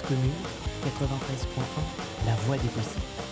Commune, 93.1, la voix des possibles.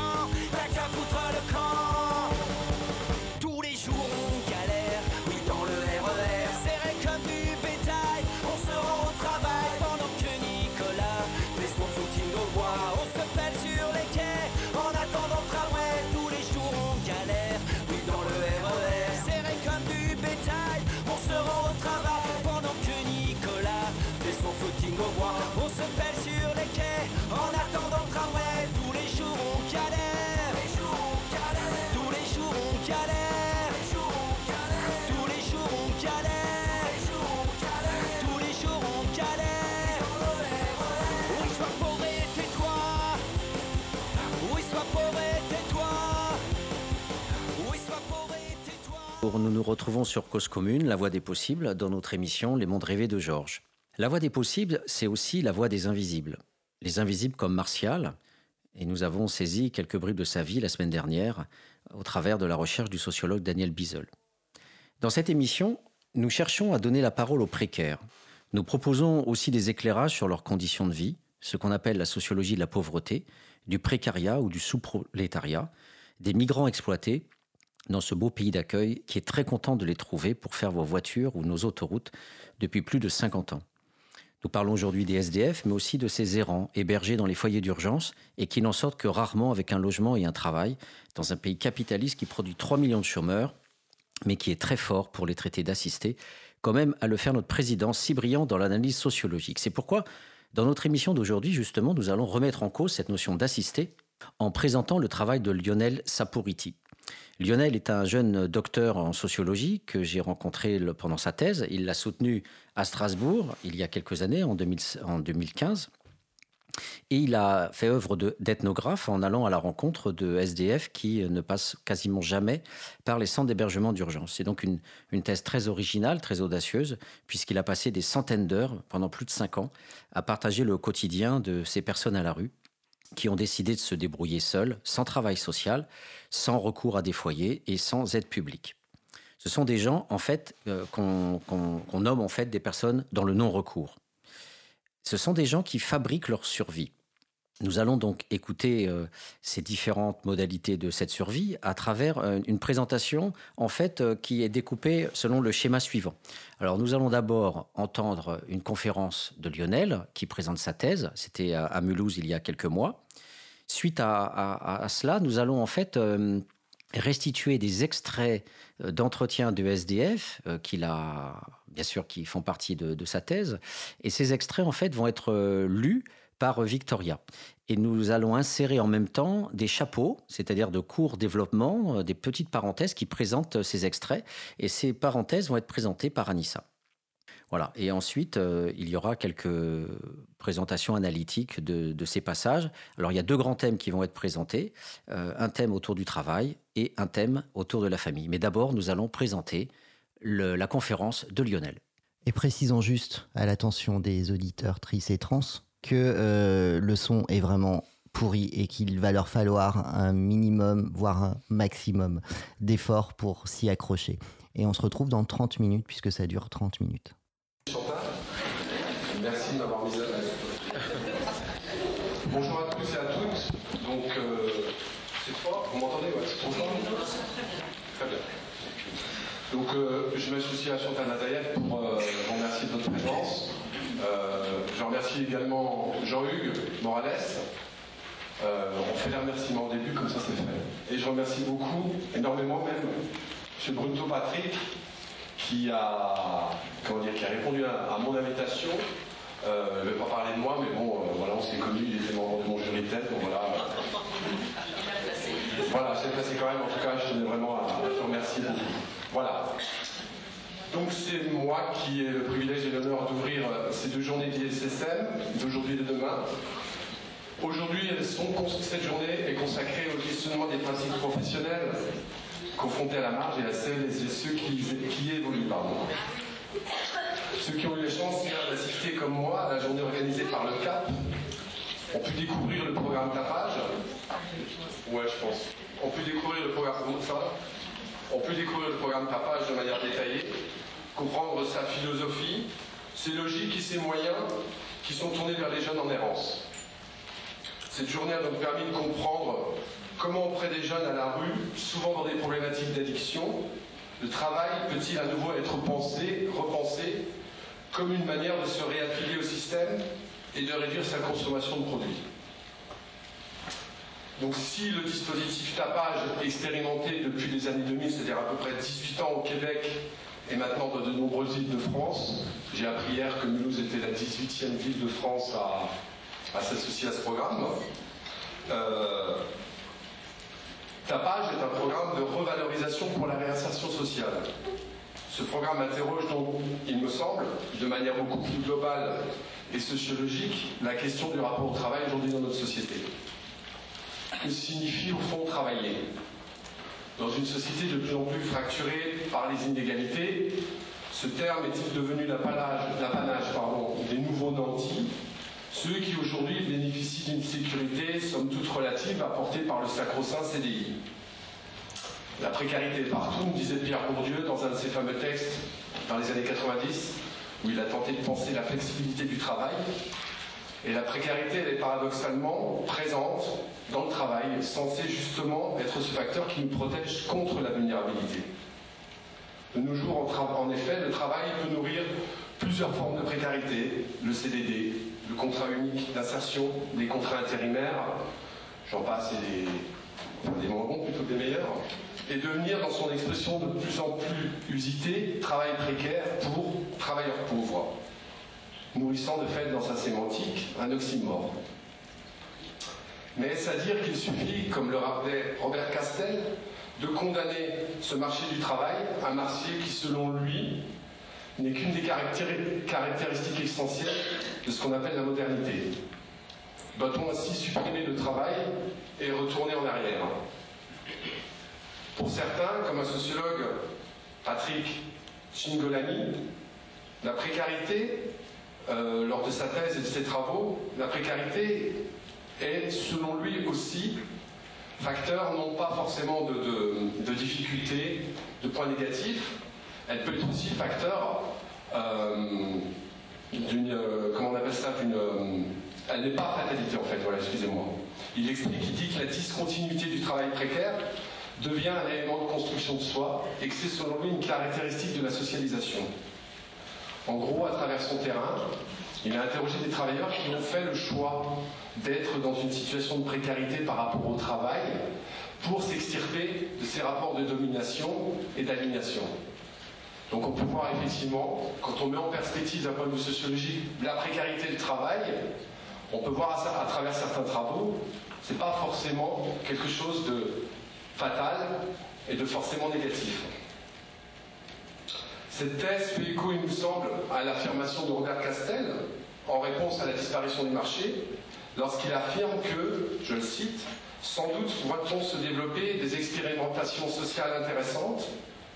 Nous nous retrouvons sur Cause Commune, la voix des possibles, dans notre émission Les mondes rêvés de Georges. La voix des possibles, c'est aussi la voix des invisibles. Les invisibles comme Martial, et nous avons saisi quelques bribes de sa vie la semaine dernière au travers de la recherche du sociologue Daniel Bizel. Dans cette émission, nous cherchons à donner la parole aux précaires. Nous proposons aussi des éclairages sur leurs conditions de vie, ce qu'on appelle la sociologie de la pauvreté, du précariat ou du sous-prolétariat, des migrants exploités dans ce beau pays d'accueil qui est très content de les trouver pour faire vos voitures ou nos autoroutes depuis plus de 50 ans. Nous parlons aujourd'hui des SDF, mais aussi de ces errants hébergés dans les foyers d'urgence et qui n'en sortent que rarement avec un logement et un travail dans un pays capitaliste qui produit 3 millions de chômeurs, mais qui est très fort pour les traités d'assistés, quand même à le faire notre président si brillant dans l'analyse sociologique. C'est pourquoi, dans notre émission d'aujourd'hui, justement, nous allons remettre en cause cette notion d'assisté en présentant le travail de Lionel Saporiti. Lionel est un jeune docteur en sociologie que j'ai rencontré pendant sa thèse. Il l'a soutenu à Strasbourg il y a quelques années, en, 2000 en 2015. Et il a fait œuvre de- d'ethnographe en allant à la rencontre de SDF qui ne passent quasiment jamais par les centres d'hébergement d'urgence. C'est donc une, une thèse très originale, très audacieuse, puisqu'il a passé des centaines d'heures pendant plus de cinq ans à partager le quotidien de ces personnes à la rue qui ont décidé de se débrouiller seuls, sans travail social, sans recours à des foyers et sans aide publique. Ce sont des gens, en fait, euh, qu'on nomme en fait des personnes dans le non-recours. Ce sont des gens qui fabriquent leur survie. Nous allons donc écouter euh, ces différentes modalités de cette survie à travers euh, une présentation en fait qui est découpée selon le schéma suivant. Alors nous allons d'abord entendre une conférence de Lionel qui présente sa thèse. C'était à Mulhouse il y a quelques mois. Suite à, cela, nous allons en fait euh, restituer des extraits euh, d'entretien de SDF euh, qu'il a, bien sûr, qui font partie de, sa thèse. Et ces extraits en fait vont être lus par Victoria. Et nous allons insérer en même temps des chapeaux, c'est-à-dire de courts développements, des petites parenthèses qui présentent ces extraits. Et ces parenthèses vont être présentées par Anissa. Voilà. Et ensuite, euh, il y aura quelques présentations analytiques de, ces passages. Alors, il y a deux grands thèmes qui vont être présentés euh, un thème autour du travail et un thème autour de la famille. Mais d'abord, nous allons présenter la conférence de Lionel. Et précisons juste à l'attention des auditeurs tris et trans que euh, le son est vraiment pourri et qu'il va leur falloir un minimum, voire un maximum d'efforts pour s'y accrocher. Et on se retrouve dans 30 minutes puisque ça dure 30 minutes. Merci de m'avoir mis à l'aise. Bonjour à tous et à toutes. Donc, euh, c'est fort, vous m'entendez? Ouais, C'est trop fort Très bien. Donc, euh, je m'associe à Chantal Natayev pour euh, vous remercier de votre présence. je remercie également Jean-Hugues Morales. on fait les remerciements au début, comme ça c'est fait. Et je remercie beaucoup, énormément même, M. Bruno Patrick, qui a, comment dire, qui a répondu à, mon invitation. Euh, je ne vais pas parler de moi, mais bon, euh, voilà, on s'est connus, il était membre de mon jury tête, donc voilà. voilà, c'est passé quand même, en tout cas, je tenais vraiment à, te remercier beaucoup. Voilà. Donc c'est moi qui ai le privilège et l'honneur d'ouvrir euh, ces deux journées d'ISSM, d'aujourd'hui et de demain. Aujourd'hui, cette journée est consacrée au questionnement des pratiques professionnelles confrontés à la marge et à celles et ceux qui, qui évoluent. Ceux qui ont eu la chance d'assister comme moi à la journée organisée par le CAP ont pu découvrir le programme Tapage. Ouais, je pense. Ont pu découvrir le programme ça. On peut découvrir le programme Tapage de manière détaillée, comprendre sa philosophie, ses logiques et ses moyens qui sont tournés vers les jeunes en errance. Cette journée a donc permis de comprendre Comment auprès des jeunes à la rue, souvent dans des problématiques d'addiction, le travail peut-il à nouveau être pensé, repensé comme une manière de se réaffilier au système et de réduire sa consommation de produits? Donc si le dispositif tapage expérimenté depuis les années 2000, c'est-à-dire à peu près 18 ans au Québec et maintenant dans de nombreuses villes de France, j'ai appris hier que Mulhouse était la 18e ville de France à, s'associer à ce programme, euh, Tapage est un programme de revalorisation pour la réinsertion sociale. Ce programme interroge donc, il me semble, de manière beaucoup plus globale et sociologique, la question du rapport au travail aujourd'hui dans notre société. Que signifie au fond travailler Dans une société de plus en plus fracturée par les inégalités, ce terme est-il devenu l'apanage des nouveaux nantis ceux qui aujourd'hui bénéficient d'une sécurité, somme toute relative, apportée par le sacro-saint CDI. La précarité est partout, disait Pierre Bourdieu dans un de ses fameux textes dans les années 90, où il a tenté de penser la flexibilité du travail. Et la précarité, elle est paradoxalement présente dans le travail, censée justement être ce facteur qui nous protège contre la vulnérabilité. De nos jours, en, effet, le travail peut nourrir plusieurs formes de précarité, le CDD, le contrat unique d'insertion, des contrats intérimaires, j'en passe, et des, moins bons plutôt que des meilleurs, et devenir dans son expression de plus en plus usité, travail précaire pour travailleurs pauvres, nourrissant de fait dans sa sémantique un oxymore. Mais est-ce à dire qu'il suffit, comme le rappelait Robert Castel, de condamner ce marché du travail, un marché qui, selon lui, n'est qu'une des caractéristiques essentielles de ce qu'on appelle la modernité. Doit-on ainsi supprimer le travail et retourner en arrière? Pour certains, comme un sociologue, Patrick Chingolani, la précarité, euh, lors de sa thèse et de ses travaux, la précarité est, selon lui aussi, facteur non pas forcément de, de difficultés, de points négatifs, elle peut être aussi facteur euh, d'une, euh, comment on appelle ça, d'une, euh, elle n'est pas fatalité en fait, voilà, excusez-moi. Il explique, il dit que la discontinuité du travail précaire devient un élément de construction de soi et que c'est selon lui une caractéristique de la socialisation. En gros, à travers son terrain, il a interrogé des travailleurs qui ont fait le choix d'être dans une situation de précarité par rapport au travail pour s'extirper de ces rapports de domination et d'aliénation. Donc on peut voir effectivement, quand on met en perspective d'un point de vue sociologique la précarité du travail, on peut voir à, travers certains travaux, c'est pas forcément quelque chose de fatal et de forcément négatif. Cette thèse fait écho, il nous semble, à l'affirmation de Robert Castel, en réponse à la disparition du marché, lorsqu'il affirme que, je le cite, sans doute voit-on se développer des expérimentations sociales intéressantes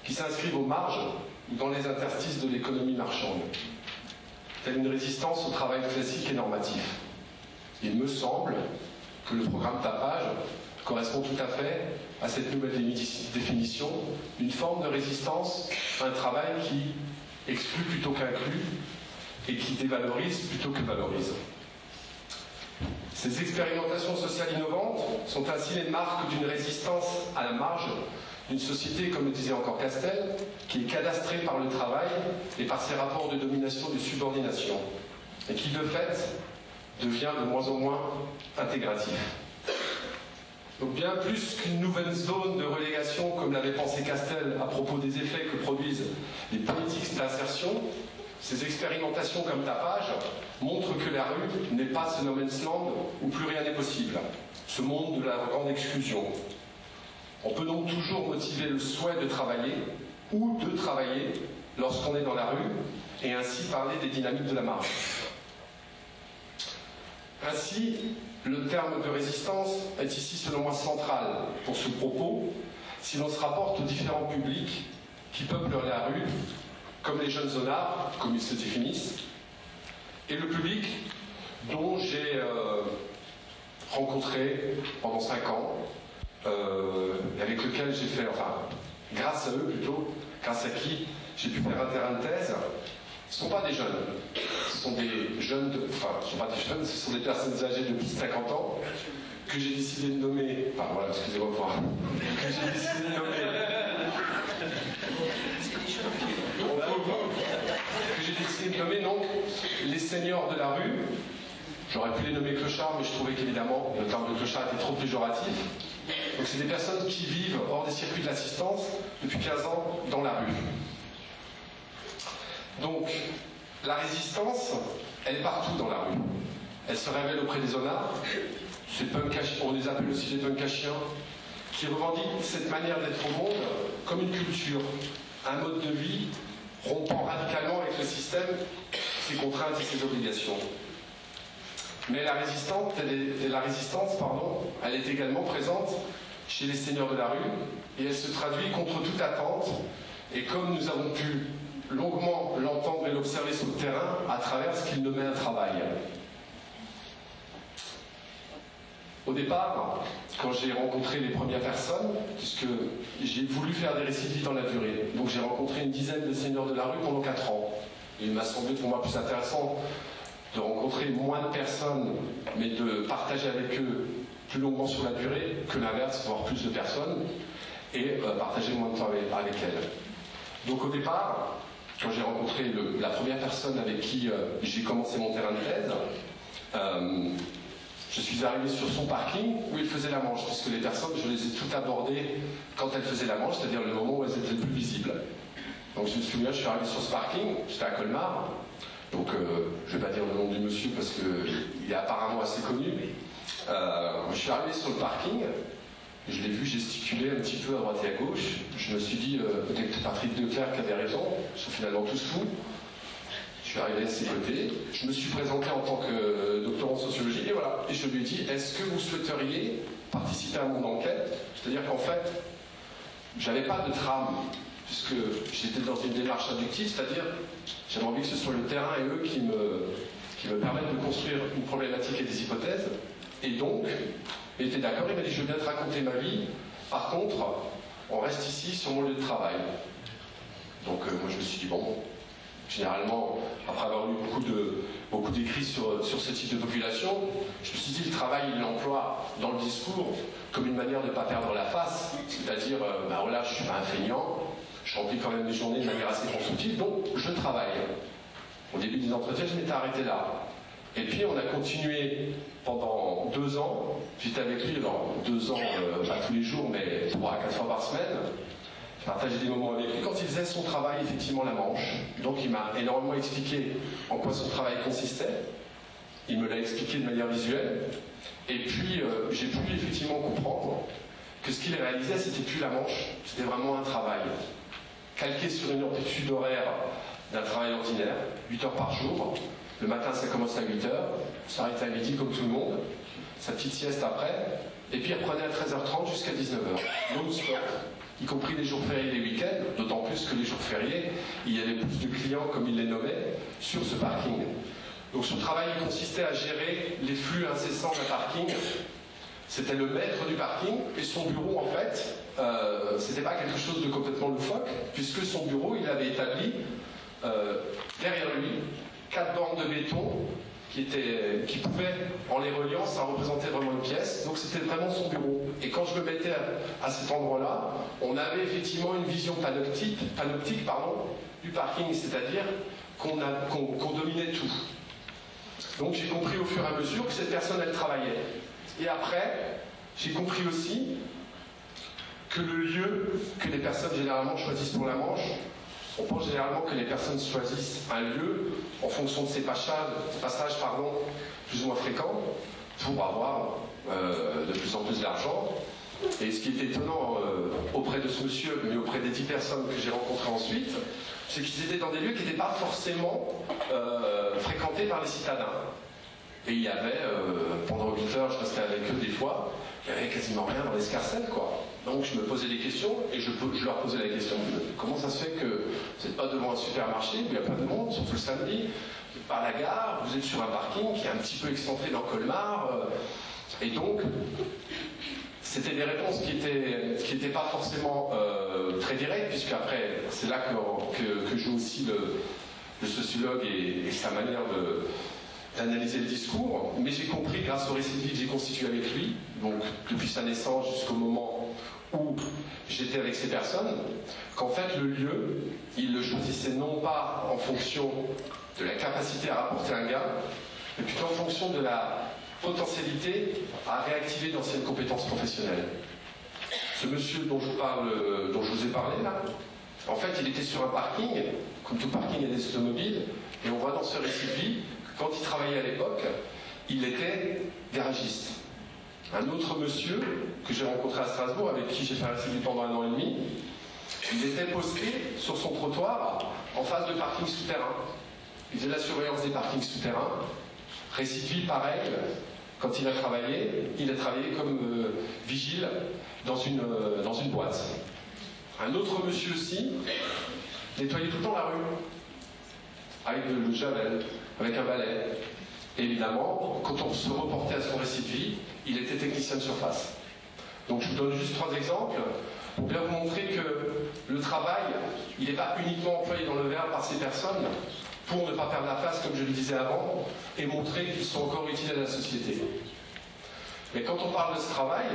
qui s'inscrivent aux marges dans les interstices de l'économie marchande, telle une résistance au travail classique et normatif. Il me semble que le programme tapage correspond tout à fait à cette nouvelle définition d'une forme de résistance à un travail qui exclut plutôt qu'inclut et qui dévalorise plutôt que valorise. Ces expérimentations sociales innovantes sont ainsi les marques d'une résistance à la marge d'une société, comme le disait encore Castel, qui est cadastrée par le travail et par ses rapports de domination et de subordination, et qui de fait devient de moins en moins intégratif. Donc bien plus qu'une nouvelle zone de relégation, comme l'avait pensé Castel à propos des effets que produisent les politiques d'insertion, ces expérimentations comme tapage montrent que la rue n'est pas ce no man's land où plus rien n'est possible, ce monde de la grande exclusion. On peut donc toujours motiver le souhait de travailler ou de travailler lorsqu'on est dans la rue et ainsi parler des dynamiques de la marche. Ainsi, le terme de résistance est ici selon moi central pour ce propos si l'on se rapporte aux différents publics qui peuplent la rue comme les jeunes zonards, comme ils se définissent, et le public dont j'ai euh, rencontré pendant cinq ans, avec lequel j'ai fait, enfin, grâce à eux plutôt, grâce à qui j'ai pu faire un terrain de thèse, ce ne sont pas des jeunes, ce sont des jeunes, de, enfin, ce ne sont pas des jeunes, ce sont des personnes âgées de plus de 50 ans que j'ai décidé de nommer, enfin voilà, excusez-moi, que j'ai décidé de nommer que j'ai décidé de nommer donc les seigneurs de la rue. J'aurais pu les nommer clochards, mais je trouvais qu'évidemment le terme de clochard était trop péjoratif. Donc c'est des personnes qui vivent hors des circuits de l'assistance depuis 15 ans dans la rue. Donc la résistance, elle est partout dans la rue. Elle se révèle auprès des honnards, on les appelle aussi les punkachiens, qui revendiquent cette manière d'être au monde comme une culture, un mode de vie rompant radicalement avec le système, ses contraintes et ses obligations. Mais la résistance, elle est, également présente chez les seigneurs de la rue et elle se traduit contre toute attente. Et comme nous avons pu longuement l'entendre et l'observer sur le terrain, à travers ce qu'ils nommaient un travail. Au départ, quand j'ai rencontré les premières personnes, puisque j'ai voulu faire des récits dans la durée, donc j'ai rencontré une dizaine de seigneurs de la rue pendant 4 ans. il m'a semblé pour moi plus intéressant de rencontrer moins de personnes, mais de partager avec eux plus longuement sur la durée que l'inverse, voir plus de personnes, et euh, partager moins de temps avec, elles. Donc au départ, quand j'ai rencontré la première personne avec qui euh, j'ai commencé mon terrain de thèse, euh, je suis arrivé sur son parking où il faisait la manche, puisque les personnes, je les ai toutes abordées quand elles faisaient la manche, c'est-à-dire le moment où elles étaient le plus visibles. Donc je me souviens, je suis arrivé sur ce parking, j'étais à Colmar, donc euh, je ne vais pas dire le nom du monsieur parce qu'il est apparemment assez connu. Euh, je suis arrivé sur le parking, je l'ai vu gesticuler un petit peu à droite et à gauche. Je me suis dit, euh, peut-être Patrick Declerc avait raison, ils sont finalement tous fous. Je suis arrivé à ses côtés, je me suis présenté en tant que euh, docteur en sociologie, et voilà. Et je lui ai dit, est-ce que vous souhaiteriez participer à mon enquête? C'est-à-dire qu'en fait, j'avais pas de trame, puisque j'étais dans une démarche inductive, c'est-à-dire j'avais envie que ce soit le terrain et eux qui me, qui me permettent de construire une problématique et des hypothèses. Et donc, il était d'accord, il m'a dit, je veux bien te raconter ma vie, par contre, on reste ici sur mon lieu de travail. Donc euh, moi je me suis dit, bon, Généralement, après avoir lu beaucoup, de, beaucoup d'écrits sur, sur ce type de population, je me suis dit, le travail, il l'emploie dans le discours comme une manière de ne pas perdre la face, c'est-à-dire, euh, ben voilà, je suis pas un feignant, je remplis quand même des journées de manière assez constructive, donc je travaille. Au début des entretiens, je m'étais arrêté là. Et puis on a continué pendant deux ans, j'étais avec lui, alors deux ans, euh, pas tous les jours, mais trois à quatre fois par semaine, partager des moments avec lui. Quand il faisait son travail, effectivement, la manche, donc il m'a énormément expliqué en quoi son travail consistait. Il me l'a expliqué de manière visuelle. Et puis, euh, j'ai pu effectivement comprendre que ce qu'il réalisait, c'était plus la manche, c'était vraiment un travail. Calqué sur une amplitude horaire d'un travail ordinaire, 8 heures par jour. Le matin, ça commence à 8 heures, ça s'arrête à midi comme tout le monde, sa petite sieste après, et puis il reprenait à 13h30 jusqu'à 19h, non-stop, y compris les jours fériés et les week-ends, d'autant plus que les jours fériés, il y avait plus de clients, comme il les nommait, sur ce parking. Donc son travail consistait à gérer les flux incessants d'un parking. C'était le maître du parking et son bureau en fait, euh, c'était pas quelque chose de complètement loufoque, puisque son bureau il avait établi euh, derrière lui quatre bandes de béton qui pouvaient, en les reliant, ça représentait vraiment une pièce. Donc c'était vraiment son bureau. Et quand je me mettais à, cet endroit-là, on avait effectivement une vision panoptique, panoptique pardon, du parking, c'est-à-dire qu'on dominait tout. Donc j'ai compris au fur et à mesure que cette personne, elle travaillait. Et après, j'ai compris aussi que le lieu que les personnes généralement choisissent pour la manche, on pense généralement que les personnes choisissent un lieu en fonction de ces passages, passages pardon, plus ou moins fréquents pour avoir euh, de plus en plus d'argent. Et ce qui est étonnant euh, auprès de ce monsieur, mais auprès des dix personnes que j'ai rencontrées ensuite, c'est qu'ils étaient dans des lieux qui n'étaient pas forcément euh, fréquentés par les citadins. Et il y avait, pendant 8 heures, je restais avec eux des fois, il n'y avait quasiment rien dans l'escarcelle, quoi. Donc je me posais des questions et je, leur posais la question comment ça se fait que vous n'êtes pas devant un supermarché où il n'y a pas de monde, surtout le samedi, vous n'êtes pas à la gare, vous êtes sur un parking qui est un petit peu excentré dans Colmar. Euh, et donc, c'était des réponses qui n'étaient qui pas forcément euh, très directes, puisque après, c'est là que, joue aussi le, sociologue et, sa manière d'analyser le discours, mais j'ai compris grâce au récit que j'ai constitué avec lui, donc depuis sa naissance jusqu'au moment où j'étais avec ces personnes, qu'en fait le lieu, il le choisissait non pas en fonction de la capacité à rapporter un gain, mais plutôt en fonction de la potentialité à réactiver d'anciennes compétences professionnelles. Ce monsieur dont je, vous ai parlé là, en fait, il était sur un parking, comme tout parking, a des automobiles, et on voit dans ce récit de vie quand il travaillait à l'époque, il était garagiste. Un autre monsieur que j'ai rencontré à Strasbourg, avec qui j'ai fait un récit pendant un an et demi, il était posté sur son trottoir en face de parking souterrain. Il faisait la surveillance des parkings souterrains. Récit pareil, quand il a travaillé, il a travaillé comme euh, vigile euh, dans une boîte. Un autre monsieur aussi nettoyait tout le temps la rue, avec le javel, avec un balai. évidemment, quand on se reportait à son récit de vie, il était technicien de surface. Donc je vous donne juste trois exemples pour bien vous montrer que le travail, il n'est pas uniquement employé dans le verbe par ces personnes pour ne pas perdre la face, comme je le disais avant, et montrer qu'ils sont encore utiles à la société. Mais quand on parle de ce travail,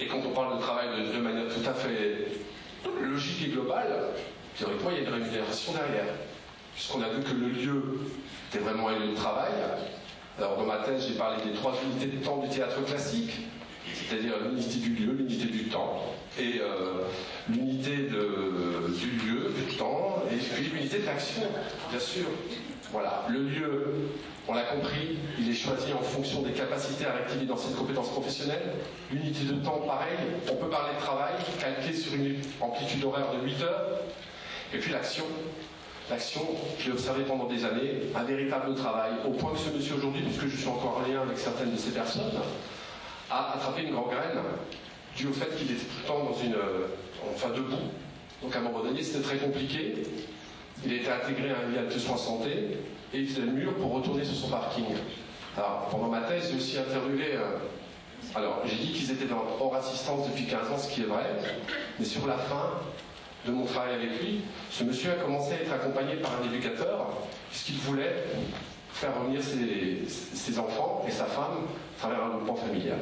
et quand on parle de travail de, manière tout à fait logique et globale, théoriquement, il y a une rémunération derrière. Puisqu'on a vu que le lieu était vraiment un lieu de travail, alors dans ma thèse, j'ai parlé des trois unités de temps du théâtre classique, c'est-à-dire l'unité du lieu, l'unité du temps, et euh, l'unité du lieu, du temps, et puis l'unité de l'action, bien sûr. Voilà, le lieu, on l'a compris, il est choisi en fonction des capacités à réactiver dans cette compétence professionnelle. L'unité de temps, pareil, on peut parler de travail, calqué sur une amplitude horaire de 8 heures. Et puis l'action, l'action, j'ai observé pendant des années, un véritable travail, au point que ce monsieur aujourd'hui, puisque je suis encore en lien avec certaines de ces personnes, a attrapé une gangrène dû au fait qu'il était tout le temps dans une, enfin debout. Donc à un moment donné, c'était très compliqué. Il était intégré à un lien de soins santé et il faisait le mur pour retourner sur son parking. Alors pendant ma thèse, j'ai aussi interviewé. Euh, alors j'ai dit qu'ils étaient hors assistance depuis 15 ans, ce qui est vrai, mais sur la fin, de mon travail avec lui, ce monsieur a commencé à être accompagné par un éducateur, puisqu'il voulait faire revenir ses, enfants et sa femme à travers un groupement familial.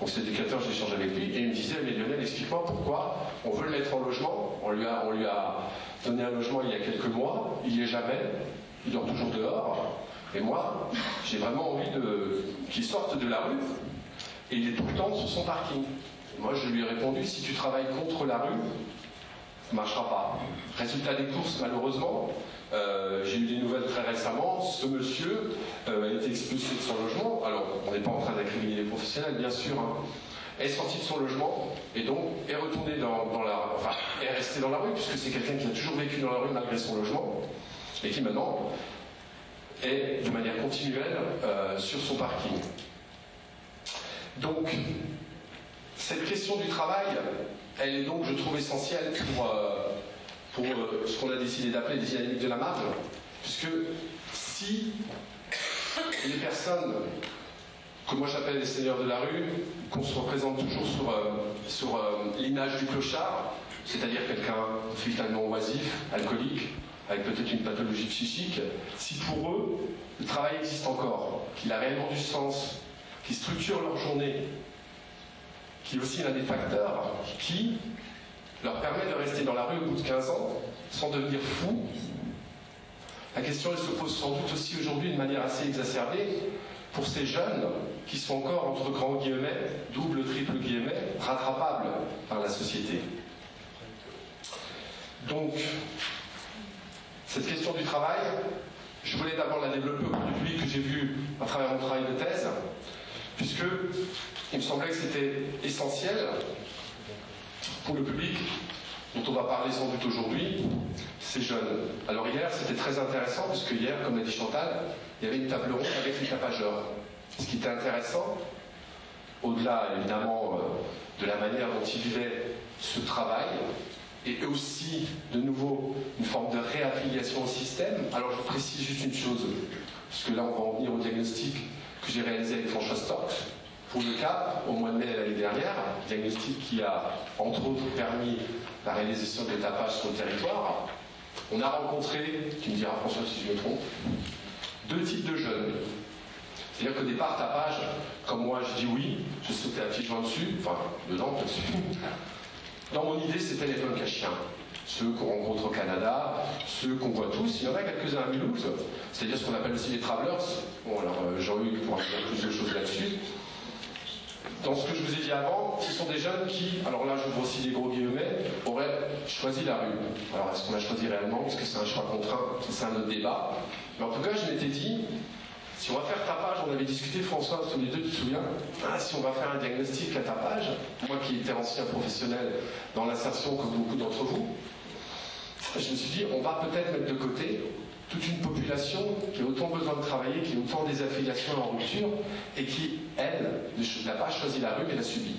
Donc cet éducateur, j'ai échangé avec lui, et il me disait, mais Lionel, explique-moi pourquoi on veut le mettre en logement. On lui, a, on lui a donné un logement il y a quelques mois, il n'y est jamais, il dort toujours dehors. Et moi, j'ai vraiment envie qu'il sorte de la rue, et il est tout le temps sur son parking. moi, je lui ai répondu, si tu travailles contre la rue, ne marchera pas. Résultat des courses, malheureusement, euh, j'ai eu des nouvelles très récemment, ce monsieur euh, a été expulsé de son logement, alors on n'est pas en train d'incriminer les professionnels, bien sûr, hein, est sorti de son logement et donc est retourné dans, la... Enfin, est resté dans la rue, puisque c'est quelqu'un qui a toujours vécu dans la rue malgré son logement, et qui maintenant est de manière continuelle euh, sur son parking. Donc, cette question du travail, elle est donc, je trouve, essentielle pour, euh, pour euh, ce qu'on a décidé d'appeler les dynamiques de la marge, puisque si les personnes que moi j'appelle les seigneurs de la rue, qu'on se représente toujours sur, euh, sur l'image du clochard, c'est-à-dire quelqu'un finalement oisif, alcoolique, avec peut-être une pathologie psychique, si pour eux, le travail existe encore, qu'il a réellement du sens, qu'il structure leur journée, qui est aussi l'un des facteurs qui leur permet de rester dans la rue au bout de 15 ans sans devenir fous. La question se pose sans doute aussi aujourd'hui d'une manière assez exacerbée pour ces jeunes qui sont encore entre grands guillemets, double, triple guillemets, rattrapables par la société. Donc, cette question du travail, je voulais d'abord la développer au du public que j'ai vu à travers mon travail de thèse, puisque il me semblait que c'était essentiel pour le public dont on va parler sans doute aujourd'hui, ces jeunes. Alors hier, c'était très intéressant, puisque hier, comme l'a dit Chantal, il y avait une table ronde avec les tapageurs. Ce qui était intéressant, au-delà évidemment euh, de la manière dont ils vivaient ce travail, et aussi, de nouveau, une forme de réaffiliation au système. Alors je précise juste une chose, parce que là on va en venir au diagnostic que j'ai réalisé avec François Storks pour le CAP au mois de mai de l'année dernière, diagnostic qui a entre autres permis la réalisation des tapages sur le territoire. On a rencontré, tu me diras François si je me trompe, deux types de jeunes. C'est-à-dire qu'au départ, tapage, comme moi je dis oui, je sautais à pieds joints dessus, enfin dedans dessus. Dans mon idée, c'était les punks à chiens ceux qu'on rencontre au Canada, ceux qu'on voit tous. Il y en a quelques-uns à Mulhouse, c'est-à-dire ce qu'on appelle aussi les travelers. Bon, alors euh, Jean-Hugues pourra dire plus de choses là-dessus. Dans ce que je vous ai dit avant, ce sont des jeunes qui, alors là vous aussi des gros guillemets, auraient choisi la rue. Alors est-ce qu'on a choisi réellement Est-ce que c'est un choix contraint C'est un autre débat. Mais en tout cas, je m'étais dit, si on va faire tapage, on avait discuté, François, tous les deux, tu te souviens ah, Si on va faire un diagnostic à tapage, moi qui étais ancien professionnel dans l'insertion comme beaucoup d'entre vous, je me suis dit, on va peut-être mettre de côté toute une population qui a autant besoin de travailler, qui a autant des affiliations en rupture, et qui, elle, n'a pas choisi la rue, mais l'a subi.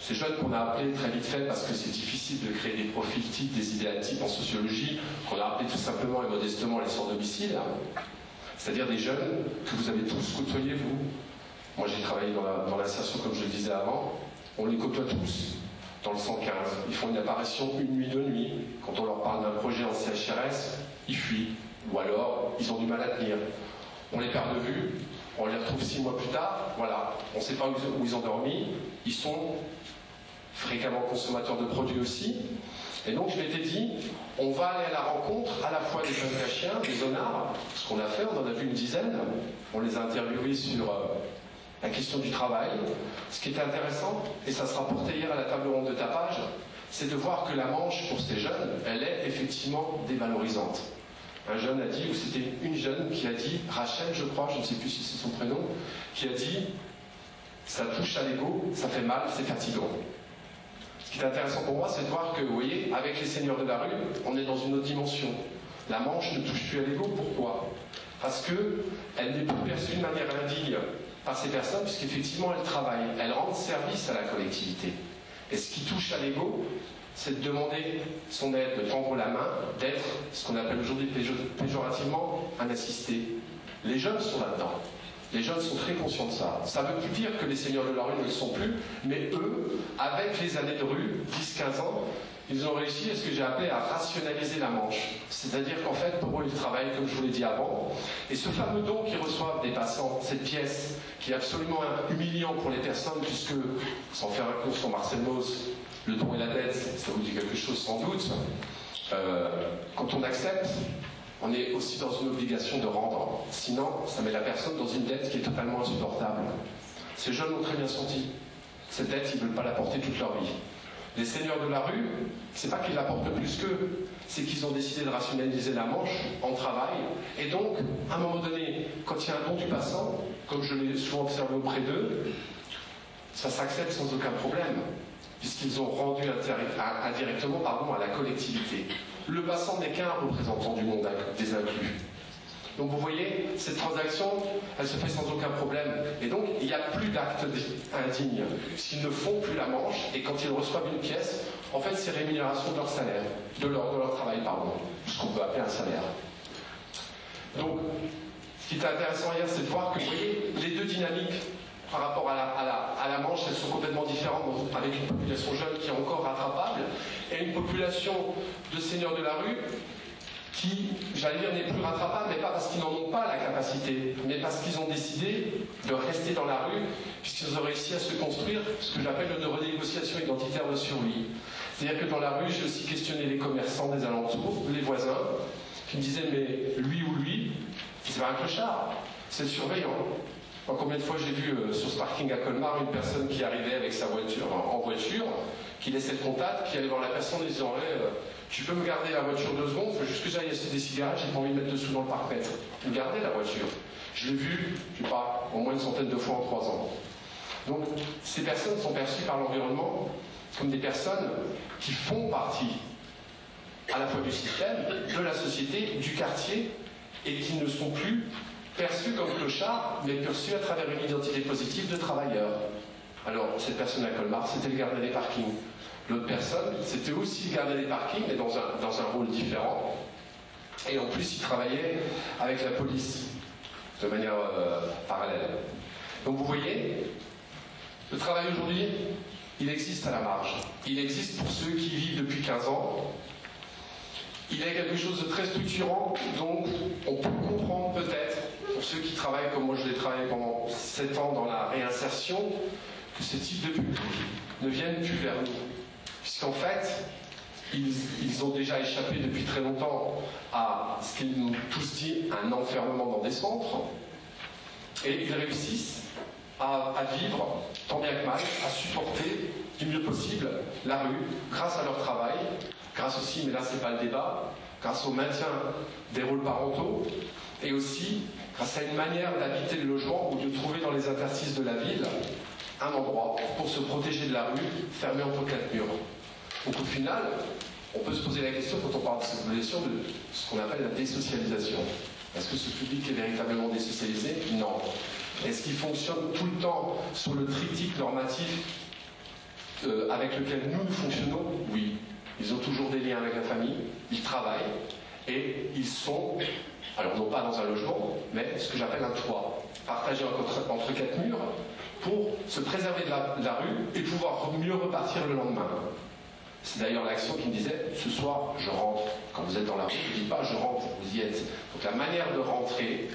Ces jeunes qu'on a appelés très vite fait, parce que c'est difficile de créer des profils types, des idéal types en sociologie, qu'on a appelés tout simplement et modestement les sans domicile, c'est-à-dire des jeunes que vous avez tous côtoyés, vous. Moi, j'ai travaillé dans l'insertion, comme je le disais avant. On les côtoie tous dans le 115. Ils font une apparition une nuit, deux nuits. Quand on leur parle d'un projet en CHRS, ils fuient. Ou alors, ils ont du mal à tenir. On les perd de vue, on les retrouve six mois plus tard, voilà. On ne sait pas où ils ont dormi. Ils sont fréquemment consommateurs de produits aussi. Et donc je m'étais dit, on va aller à la rencontre à la fois des jeunes chiens, des zonards, ce qu'on a fait, on en a vu une dizaine, on les a interviewés sur euh, la question du travail. Ce qui était intéressant, et ça se rapportait hier à la table ronde de tapage, c'est de voir que la manche pour ces jeunes, elle est effectivement dévalorisante. Un jeune a dit, ou c'était une jeune qui a dit, Rachel je crois, je ne sais plus si c'est son prénom, qui a dit, ça touche à l'ego, ça fait mal, c'est fatigant. Ce qui est intéressant pour moi, c'est de voir que, vous voyez, avec les seigneurs de la rue, on est dans une autre dimension. La manche ne touche plus à l'ego. Pourquoi? Parce qu'elle n'est plus perçue de manière indigne par ces personnes, puisqu'effectivement, elles travaillent, elles rendent service à la collectivité. Et ce qui touche à l'ego, c'est de demander son aide, de tendre la main, d'être ce qu'on appelle aujourd'hui péjorativement un assisté. Les jeunes sont là-dedans. Les jeunes sont très conscients de ça. Ça veut plus dire que les seigneurs de la rue ne le sont plus, mais eux, avec les années de rue, 10-15 ans, ils ont réussi à ce que j'ai appelé à rationaliser la manche. C'est-à-dire qu'en fait, pour eux, ils travaillent, comme je vous l'ai dit avant. Et ce fameux don qu'ils reçoivent des passants, cette pièce, qui est absolument humiliant pour les personnes, puisque, sans faire un cours sur Marcel Mauss, le don et la dette, ça vous dit quelque chose sans doute. Euh, quand on accepte, on est aussi dans une obligation de rendre. Sinon, ça met la personne dans une dette qui est totalement insupportable. Ces jeunes l'ont très bien senti. Cette dette, ils ne veulent pas la porter toute leur vie. Les seigneurs de la rue, c'est pas qu'ils l'apportent plus qu'eux, c'est qu'ils ont décidé de rationaliser la manche en travail. Et donc, à un moment donné, quand il y a un don du passant, comme je l'ai souvent observé auprès d'eux, ça s'accepte sans aucun problème, puisqu'ils ont rendu indirectement pardon, à la collectivité. Le passant n'est qu'un représentant du monde des inclus. Donc vous voyez, cette transaction, elle se fait sans aucun problème. Et donc, il n'y a plus d'actes indignes, puisqu'ils ne font plus la manche, et quand ils reçoivent une pièce, en fait, c'est rémunération de leur salaire, de leur, travail, pardon, ce qu'on peut appeler un salaire. Donc, ce qui est intéressant hier, c'est de voir que, vous voyez, les deux dynamiques par rapport à, la, manche, elles sont complètement différentes avec une population jeune qui est encore rattrapable et une population de seigneurs de la rue qui, j'allais dire, n'est plus rattrapable, mais pas parce qu'ils n'en ont pas la capacité, mais parce qu'ils ont décidé de rester dans la rue, puisqu'ils ont réussi à se construire ce que j'appelle une renégociation identitaire de survie. C'est-à-dire que dans la rue, j'ai aussi questionné les commerçants des alentours, les voisins, qui me disaient, mais lui ou lui, c'est pas un clochard, c'est le surveillant. combien de fois j'ai vu euh, sur ce parking à Colmar une personne qui arrivait avec sa voiture en voiture, qui laissait le contact, qui allait voir la personne en disant euh, Tu peux me garder la voiture deux secondes, il faut juste que j'aille acheter des cigarettes, j'ai pas envie de mettre dessous dans le parc-mètre. La voiture. Je l'ai vu, je sais pas, au moins une centaine de fois en trois ans. Donc, ces personnes sont perçues par l'environnement comme des personnes qui font partie à la fois du système, de la société, du quartier, et qui ne sont plus perçus comme clochards, mais perçus à travers une identité positive de travailleurs. Alors, cette personne à Colmar, c'était le gardien des parkings. L'autre personne, c'était aussi le gardien des parkings, mais dans un, dans un rôle différent. Et en plus, il travaillait avec la police, de manière euh, parallèle. Donc vous voyez, le travail aujourd'hui, il existe à la marge. Il existe pour ceux qui vivent depuis 15 ans. Il est quelque chose de très structurant, donc on peut comprendre peut-être, pour ceux qui travaillent comme moi je l'ai travaillé pendant 7 ans dans la réinsertion, que ce type de public ne viennent plus vers nous. Puisqu'en fait, ils, ont déjà échappé depuis très longtemps à ce qu'ils nous tous dit un enfermement dans des centres, et ils réussissent à, à, vivre, tant bien que mal, à supporter du mieux possible la rue, grâce à leur travail, grâce aussi, mais là c'est pas le débat, grâce au maintien des rôles parentaux, et aussi grâce à une manière d'habiter le logement ou de trouver dans les interstices de la ville un endroit pour se protéger de la rue, fermé entre quatre murs. Au final, on peut se poser la question, quand on parle de cette population, de ce qu'on appelle la désocialisation. Est-ce que ce public est véritablement désocialisé? Non. Est-ce qu'il fonctionne tout le temps sur le triptyque normatif euh, avec lequel nous, fonctionnons? Oui. Ils ont toujours des liens avec la famille, ils travaillent, et ils sont, alors non pas dans un logement, mais ce que j'appelle un toit, partagé entre quatre murs, pour se préserver de la, rue et pouvoir mieux repartir le lendemain. C'est d'ailleurs l'action qui me disait ce soir je rentre. Quand vous êtes dans la rue, ne dis pas je rentre, vous y êtes. Donc la manière de rentrer,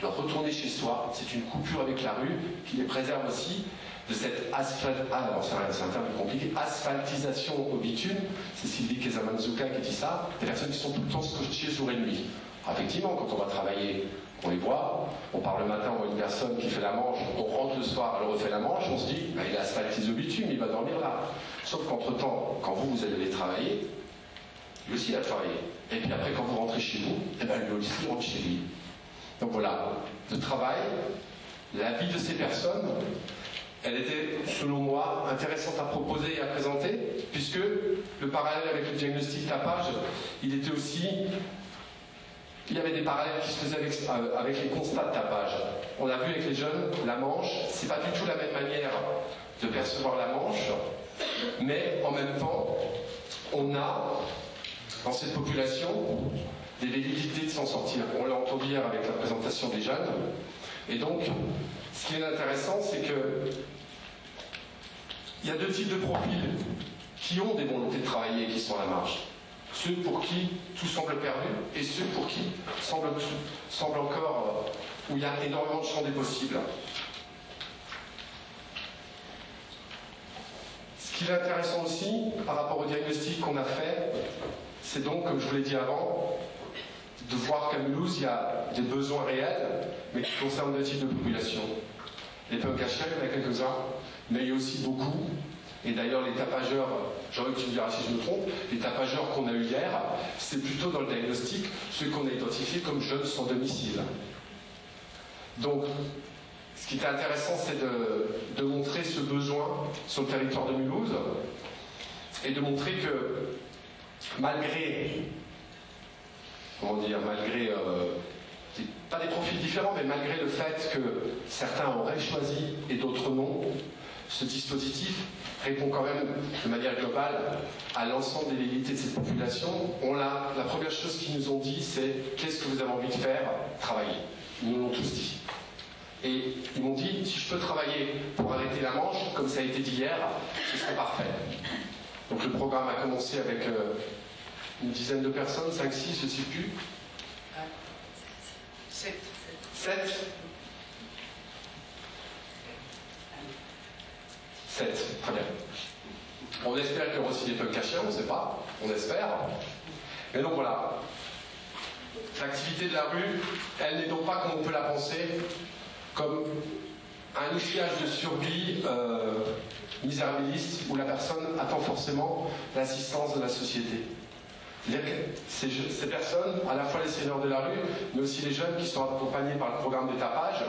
de retourner chez soi, c'est une coupure avec la rue qui les préserve aussi de cette asphalte, ah, c'est un, terme compliqué, asphaltisation au bitume. C'est Sylvie Kezamanzuka qui dit ça. Des personnes qui sont tout le temps scotchées jour et nuit. Effectivement, quand on va travailler on les voit, on parle le matin, on voit une personne qui fait la manche, on rentre le soir, elle refait la manche, on se dit, bah, il a asphaltisé au bitume, il va dormir là. Sauf qu'entre-temps, quand vous, vous allez travailler, lui aussi il a travaillé. Et puis après, quand vous rentrez chez vous, eh ben, lui aussi rentre chez lui. Donc voilà, le travail, la vie de ces personnes, elle était, selon moi, intéressante à proposer et à présenter, puisque le parallèle avec le diagnostic tapage, il était aussi il y avait des parallèles qui se faisaient euh, avec, les constats de tapage. On a vu avec les jeunes, la manche, c'est pas du tout la même manière de percevoir la manche, mais en même temps, on a dans cette population des velléités de s'en sortir. On l'a entendu hier avec la présentation des jeunes. Et donc, ce qui est intéressant, c'est que il y a deux types de profils qui ont des volontés de travailler et qui sont à la marge ceux pour qui tout semble perdu et ceux pour qui semble, encore euh, où il y a énormément de champs des possibles. Qui est intéressant aussi par rapport au diagnostic qu'on a fait, c'est donc, comme je vous l'ai dit avant, de voir qu'à Mulhouse, il y a des besoins réels, mais qui concernent deux types de population. Les peuples cachés, il y en a quelques-uns, mais il y a aussi beaucoup Et d'ailleurs, les tapageurs, Jean-Luc, tu me diras si je me trompe, les tapageurs qu'on a eu hier, c'est plutôt dans le diagnostic ceux qu'on a identifiés comme jeunes sans domicile. Donc, ce qui était intéressant, c'est de, montrer ce besoin sur le territoire de Mulhouse et de montrer que malgré, comment dire, malgré, euh, pas des profils différents, mais malgré le fait que certains auraient choisi et d'autres non, ce dispositif répond quand même de manière globale à l'ensemble des limites de cette population. On la première chose qu'ils nous ont dit, c'est qu'est-ce que vous avez envie de faire? Travailler. Ils nous l'ont tous dit. Et ils m'ont dit, si je peux travailler pour arrêter la manche, comme ça a été dit hier, ce serait parfait. Donc le programme a commencé avec euh, une dizaine de personnes, 5, 6, je ne sais plus. 7. 7 7, très bien. On espère qu'il y aura aussi des peuples cachés, on ne sait pas, on espère. Mais donc voilà, l'activité de la rue, elle n'est donc pas comme on peut la penser, comme un outillage de survie euh, misérabiliste où la personne attend forcément l'assistance de la société. Ces, personnes, à la fois les seigneurs de la rue, mais aussi les jeunes qui sont accompagnés par le programme de tapage,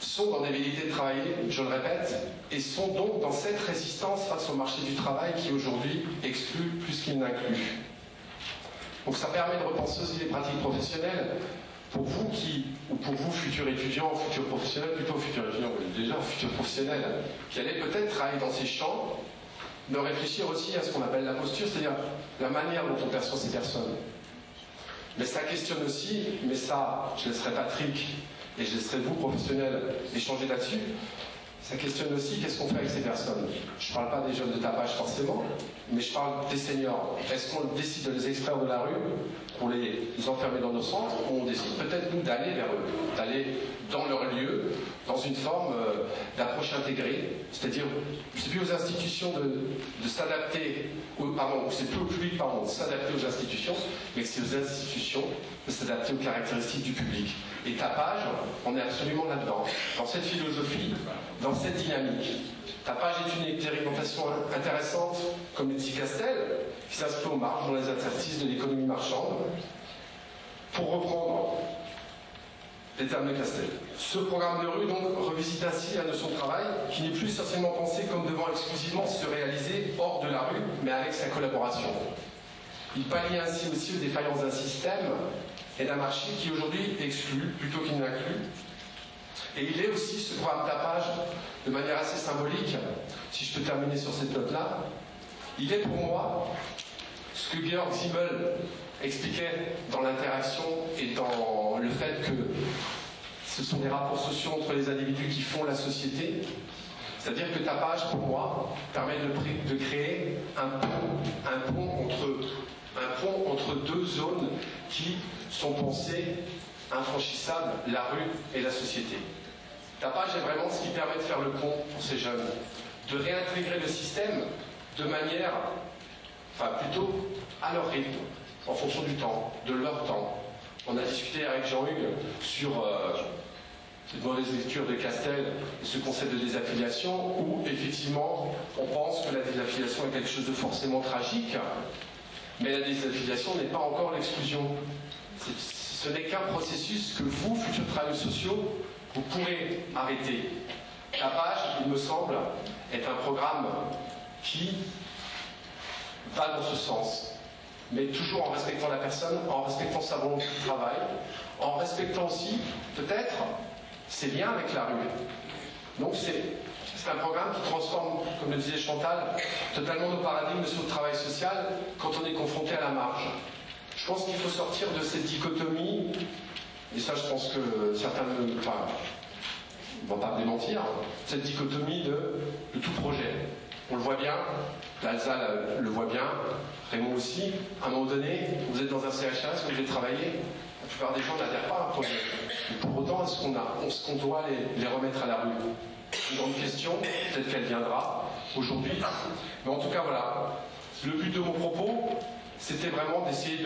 sont dans des velléités de travailler, je le répète, et sont donc dans cette résistance face au marché du travail qui aujourd'hui exclut plus qu'il n'inclut. Donc ça permet de repenser aussi les pratiques professionnelles pour vous qui, ou pour vous futurs étudiants, futurs professionnels, plutôt futurs étudiants, déjà futurs professionnels, qui allez peut-être travailler dans ces champs, de réfléchir aussi à ce qu'on appelle la posture, c'est-à-dire la manière dont on perçoit ces personnes. Mais ça questionne aussi, mais ça, je laisserai Patrick et je laisserai vous, professionnels, échanger là-dessus. Ça questionne aussi qu'est-ce qu'on fait avec ces personnes. Je ne parle pas des jeunes de tapage forcément, mais je parle des seniors. Est-ce qu'on décide de les extraire de la rue pour les enfermer dans nos centres ou on décide peut-être d'aller vers eux, d'aller dans leur lieu, dans une forme euh, d'approche intégrée, c'est-à-dire c'est plus aux institutions de, s'adapter, pardon, c'est plus au public pardon, de s'adapter aux institutions, mais c'est aux institutions de s'adapter aux caractéristiques du public. Et tapage, on est absolument là-dedans, dans cette philosophie, dans cette dynamique. Tapage est une expérimentation intéressante, comme le dit Castel, qui s'inscrit aux marges dans les exercices de l'économie marchande. Pour reprendre les de Castel. Ce programme de rue donc revisite ainsi notion de travail qui n'est plus essentiellement pensé comme devant exclusivement se réaliser hors de la rue, mais avec sa collaboration. Il pallie ainsi aussi aux défaillances d'un système et d'un marché qui aujourd'hui exclut plutôt qu'il n'inclut. Et il est aussi ce programme tapage de manière assez symbolique, si je peux terminer sur cette note-là, il est pour moi ce que Georg Simmel expliquait dans l'interaction et dans le fait que ce sont des rapports sociaux entre les individus qui font la société. C'est-à-dire que tapage, pour moi, permet de, créer un pont, entre deux zones qui sont pensées infranchissables, la rue et la société. Tapage est vraiment ce qui permet de faire le pont pour ces jeunes, de réintégrer le système de manière, enfin plutôt à leur rythme, en fonction du temps, de leur temps. On a discuté avec Jean-Hugues sur euh, cette mauvaise lecture de Castel et ce concept de désaffiliation, où effectivement on pense que la désaffiliation est quelque chose de forcément tragique, mais la désaffiliation n'est pas encore l'exclusion. Ce n'est qu'un processus que vous, futurs travailleurs sociaux, vous pourrez arrêter. La page, il me semble, est un programme qui va dans ce sens, mais toujours en respectant la personne, en respectant sa volonté de travail, en respectant aussi, peut-être, ses liens avec la rue. Donc c'est un programme qui transforme, comme le disait Chantal, totalement nos paradigmes sur le travail social quand on est confronté à la marge. Je pense qu'il faut sortir de cette dichotomie, et ça je pense que certains ne vont pas me démentir, cette dichotomie de, tout projet. On le voit bien, l'Alsa le voit bien, Raymond aussi, à un moment donné, vous êtes dans un CHS, vous devez travailler, la plupart des gens n'adhèrent pas à un projet. pour autant, est-ce qu'on est qu'on doit les, remettre à la rue Une grande question, peut-être qu'elle viendra aujourd'hui. Mais en tout cas, voilà. Le but de mon propos, c'était vraiment d'essayer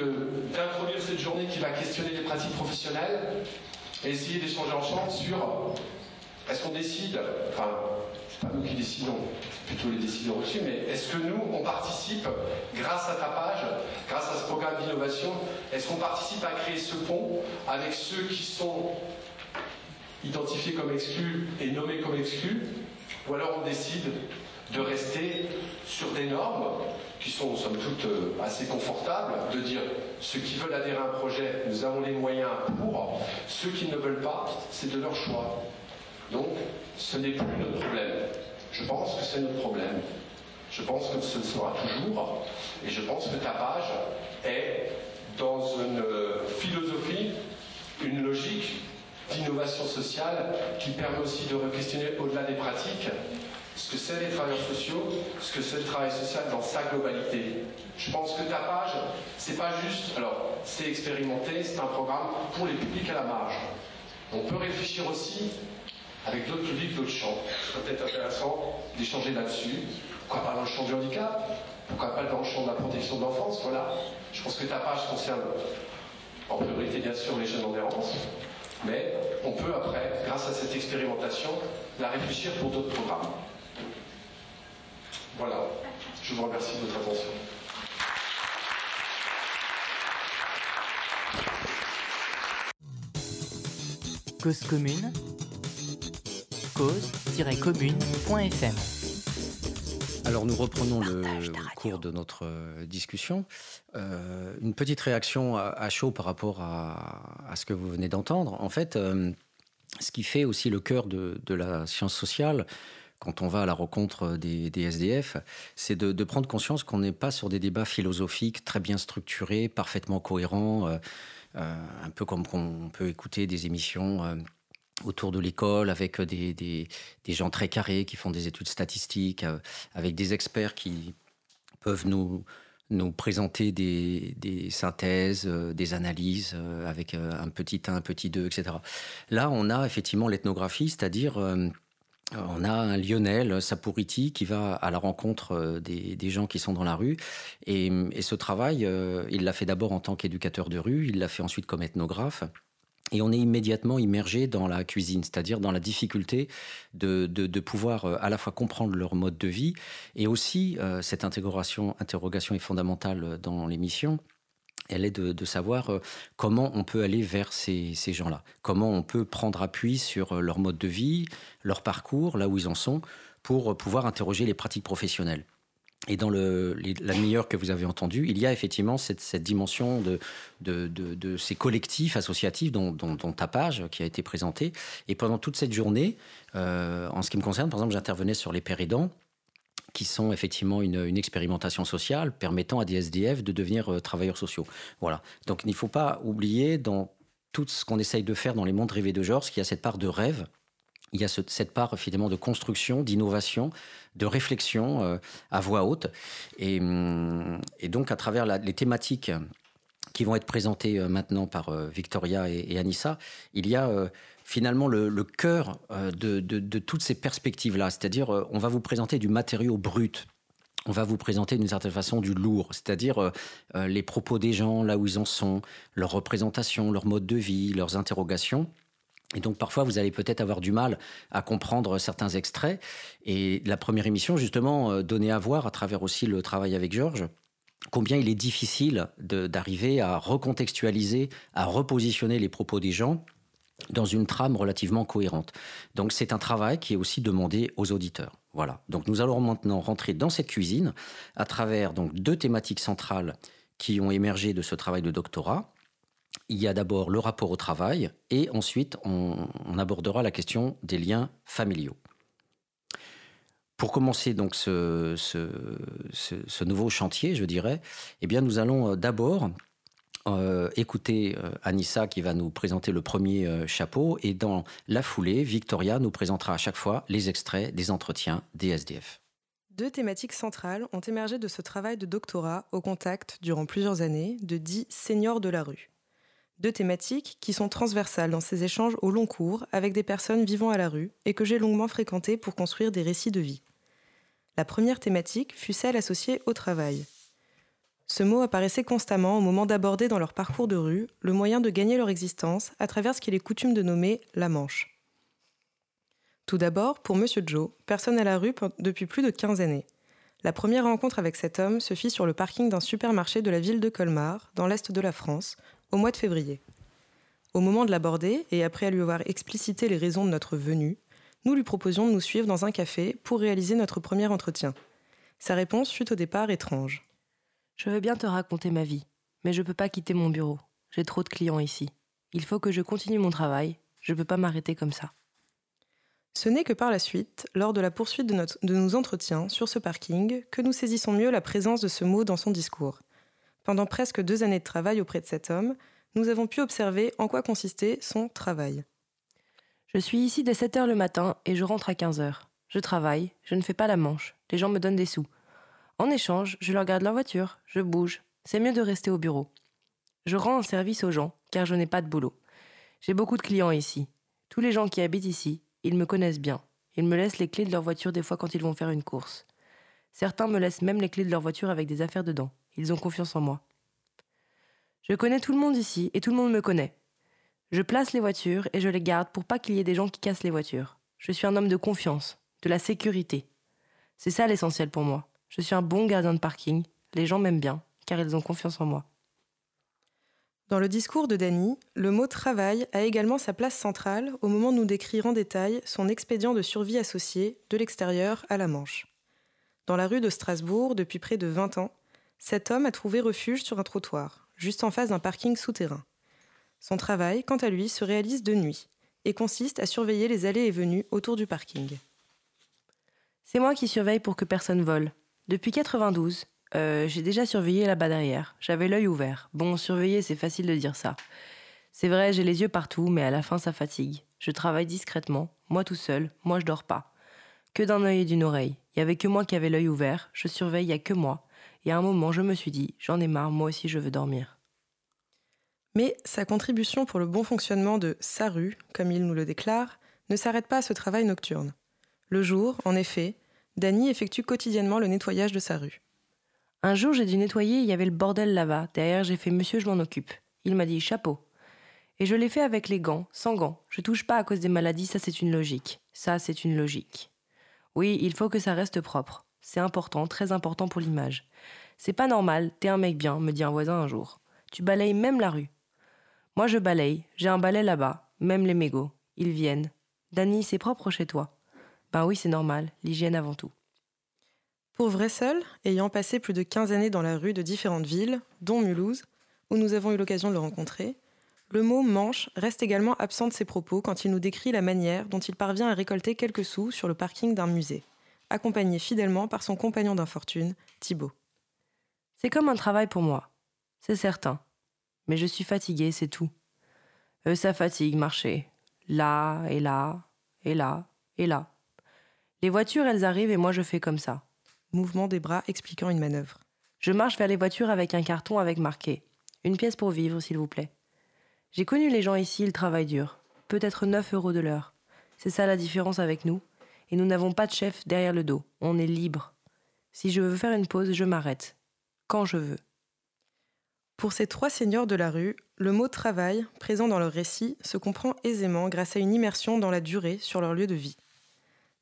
d'introduire cette journée qui va questionner les pratiques professionnelles et essayer d'échanger ensemble sur est-ce qu'on décide, c'est pas nous qui décidons, plutôt les décideurs au-dessus, mais est-ce que nous, on participe, grâce à ta page, grâce à ce programme d'innovation, est-ce qu'on participe à créer ce pont avec ceux qui sont identifiés comme exclus et nommés comme exclus, ou alors on décide de rester sur des normes qui sont somme toute euh, assez confortables, de dire ceux qui veulent adhérer à un projet, nous avons les moyens pour, ceux qui ne veulent pas, c'est de leur choix. Donc, ce n'est plus notre problème. Je pense que c'est notre problème. Je pense que ce sera toujours. Et je pense que ta page est dans une euh, philosophie, une logique d'innovation sociale qui permet aussi de re-questionner au-delà des pratiques ce que c'est les travailleurs sociaux, ce que c'est le travail social dans sa globalité. Je pense que ta page, c'est pas juste, alors c'est expérimenté, c'est un programme pour les publics à la marge. On peut réfléchir aussi avec d'autres publics, d'autres champs. Ce serait peut-être intéressant d'échanger là-dessus. Pourquoi pas dans le champ du handicap? Pourquoi pas dans le champ de la protection de l'enfance? Voilà. Je pense que ta page concerne en priorité bien sûr les jeunes en errance, mais on peut après, grâce à cette expérimentation, la réfléchir pour d'autres programmes. Voilà. Je vous remercie de votre attention. Cause commune, cause-commune.fm. Alors nous reprenons le cours de notre euh, discussion. Euh, une petite réaction à, chaud par rapport à, ce que vous venez d'entendre. En fait, euh, ce qui fait aussi le cœur de, la science sociale, quand on va à la rencontre des, SDF, c'est de, prendre conscience qu'on n'est pas sur des débats philosophiques très bien structurés, parfaitement cohérents, un peu comme on peut écouter des émissions autour de l'école avec des, des, gens très carrés qui font des études statistiques, euh, avec des experts qui peuvent nous, nous présenter des, des synthèses, euh, des analyses euh, avec un petit 1, un petit 2, etc. Là, on a effectivement l'ethnographie, c'est-à-dire on a un Lionel Sapouriti qui va à la rencontre des, des, gens qui sont dans la rue. Et, et ce travail, il l'a fait d'abord en tant qu'éducateur de rue, il l'a fait ensuite comme ethnographe. Et on est immédiatement immergé dans la cuisine, c'est-à-dire dans la difficulté de, de, pouvoir euh, à la fois comprendre leur mode de vie et aussi euh, cette intégration, interrogation est fondamentale dans l'émission. Elle est de, de, savoir euh, comment on peut aller vers ces, ces gens-là, comment on peut prendre appui sur leur mode de vie, leur parcours, là où ils en sont, pour pouvoir interroger les pratiques professionnelles. Et dans le, la meilleure que vous avez entendue, il y a effectivement cette, dimension de, ces collectifs associatifs dont, dont, dont, ta page qui a été présentée. Et pendant toute cette journée, euh, en ce qui me concerne, par exemple, j'intervenais sur les péridants, qui sont effectivement une, expérimentation sociale permettant à des SDF de devenir euh, travailleurs sociaux. Voilà. Donc il ne faut pas oublier dans tout ce qu'on essaye de faire dans les mondes rêvés de Georges qu'il y a cette part de rêve il y a cette part finalement de construction, d'innovation, de réflexion euh, à voix haute. Hum, et, donc à travers les thématiques qui vont être présentées euh, maintenant par euh, Victoria et, Anissa, il y a finalement le, cœur de, de, toutes ces perspectives-là. C'est-à-dire, on va vous présenter du matériau brut. On va vous présenter d'une certaine façon du lourd, c'est-à-dire les propos des gens, là où ils en sont, leur représentation, leur mode de vie, leurs interrogations. Et donc parfois, vous allez peut-être avoir du mal à comprendre certains extraits. Et la première émission, justement, euh, donnait à voir, à travers aussi le travail avec Georges, combien il est difficile d'arriver à recontextualiser, à repositionner les propos des gens dans une trame relativement cohérente. Donc c'est un travail qui est aussi demandé aux auditeurs. Voilà. Donc nous allons maintenant rentrer dans cette cuisine à travers donc deux thématiques centrales qui ont émergé de ce travail de doctorat il y a d'abord le rapport au travail et ensuite on, abordera la question des liens familiaux. Pour commencer donc ce, nouveau chantier, je dirais, eh bien nous allons euh, d'abord euh, écouter euh, Anissa qui va nous présenter le premier chapeau et dans la foulée, Victoria nous présentera à chaque fois les extraits des entretiens des SDF. Deux thématiques centrales ont émergé de ce travail de doctorat au contact, durant plusieurs années, de dix seniors de la rue. Deux thématiques qui sont transversales dans ces échanges au long cours avec des personnes vivant à la rue et que j'ai longuement fréquentées pour construire des récits de vie. La première thématique fut celle associée au travail. Ce mot apparaissait constamment au moment d'aborder dans leur parcours de rue le moyen de gagner leur existence à travers ce qu'il est coutume de nommer la manche. Tout d'abord, pour Monsieur Joe, personne à la rue depuis plus de 15 années. La première rencontre avec cet homme se fit sur le parking d'un supermarché de la ville de Colmar, dans l'est de la France, au mois de février. Au moment de l'aborder, et après lui avoir explicité les raisons de notre venue, nous lui proposions de nous suivre dans un café pour réaliser notre premier entretien. Sa réponse fut au départ étrange. Je veux bien te raconter ma vie, mais je ne peux pas quitter mon bureau. J'ai trop de clients ici. Il faut que je continue mon travail. Je ne peux pas m'arrêter comme ça. Ce n'est que par la suite, lors de la poursuite de, de, nos entretiens sur ce parking, que nous saisissons mieux la présence de ce mot dans son discours. Pendant presque deux années de travail auprès de cet homme, nous avons pu observer en quoi consistait son travail. Je suis ici dès 7 heures le matin et je rentre à 15 heures. Je travaille, je ne fais pas la manche, les gens me donnent des sous. En échange, je leur garde leur voiture, je bouge, c'est mieux de rester au bureau. Je rends un service aux gens, car je n'ai pas de boulot. J'ai beaucoup de clients ici. Tous les gens qui habitent ici, ils me connaissent bien. Ils me laissent les clés de leur voiture des fois quand ils vont faire une course. Certains me laissent même les clés de leur voiture avec des affaires dedans. Ils ont confiance en moi. Je connais tout le monde ici et tout le monde me connaît. Je place les voitures et je les garde pour pas qu'il y ait des gens qui cassent les voitures. Je suis un homme de confiance, de la sécurité. C'est ça l'essentiel pour moi. Je suis un bon gardien de parking. Les gens m'aiment bien, car ils ont confiance en moi. Dans le discours de Dany, le mot travail a également sa place centrale au moment de nous décrire en détail son expédient de survie associé de l'extérieur à la Manche. Dans la rue de Strasbourg, depuis près de 20 ans, cet homme a trouvé refuge sur un trottoir, juste en face d'un parking souterrain. Son travail, quant à lui, se réalise de nuit et consiste à surveiller les allées et venues autour du parking. C'est moi qui surveille pour que personne vole. Depuis 92, euh, j'ai déjà surveillé là-bas derrière. J'avais l'œil ouvert. Bon, surveiller, c'est facile de dire ça. C'est vrai, j'ai les yeux partout, mais à la fin, ça fatigue. Je travaille discrètement, moi tout seul, moi je dors pas. Que d'un œil et d'une oreille. Il y avait que moi qui avais l'œil ouvert, je surveille, il y a que moi. Et à un moment, je me suis dit, j'en ai marre, moi aussi je veux dormir. Mais sa contribution pour le bon fonctionnement de sa rue, comme il nous le déclare, ne s'arrête pas à ce travail nocturne. Le jour, en effet, Dany effectue quotidiennement le nettoyage de sa rue. Un jour, j'ai dû nettoyer, il y avait le bordel là-bas. Derrière, j'ai fait Monsieur, je m'en occupe. Il m'a dit chapeau. Et je l'ai fait avec les gants, sans gants. Je touche pas à cause des maladies, ça c'est une logique. Ça c'est une logique. Oui, il faut que ça reste propre. C'est important, très important pour l'image. C'est pas normal, t'es un mec bien, me dit un voisin un jour. Tu balayes même la rue. Moi je balaye, j'ai un balai là-bas, même les mégots. Ils viennent. Dany, c'est propre chez toi. Ben oui, c'est normal, l'hygiène avant tout. Pour Vressel, ayant passé plus de 15 années dans la rue de différentes villes, dont Mulhouse, où nous avons eu l'occasion de le rencontrer, le mot manche reste également absent de ses propos quand il nous décrit la manière dont il parvient à récolter quelques sous sur le parking d'un musée, accompagné fidèlement par son compagnon d'infortune, Thibault. C'est comme un travail pour moi, c'est certain. Mais je suis fatiguée, c'est tout. Eux, ça fatigue, marcher. Là, et là, et là, et là. Les voitures, elles arrivent et moi je fais comme ça mouvement des bras expliquant une manœuvre. Je marche vers les voitures avec un carton avec marqué Une pièce pour vivre, s'il vous plaît. J'ai connu les gens ici, ils travaillent dur. Peut-être 9 euros de l'heure. C'est ça la différence avec nous? Et nous n'avons pas de chef derrière le dos. On est libre. Si je veux faire une pause, je m'arrête. Quand je veux. Pour ces trois seigneurs de la rue, le mot travail, présent dans leur récit, se comprend aisément grâce à une immersion dans la durée sur leur lieu de vie.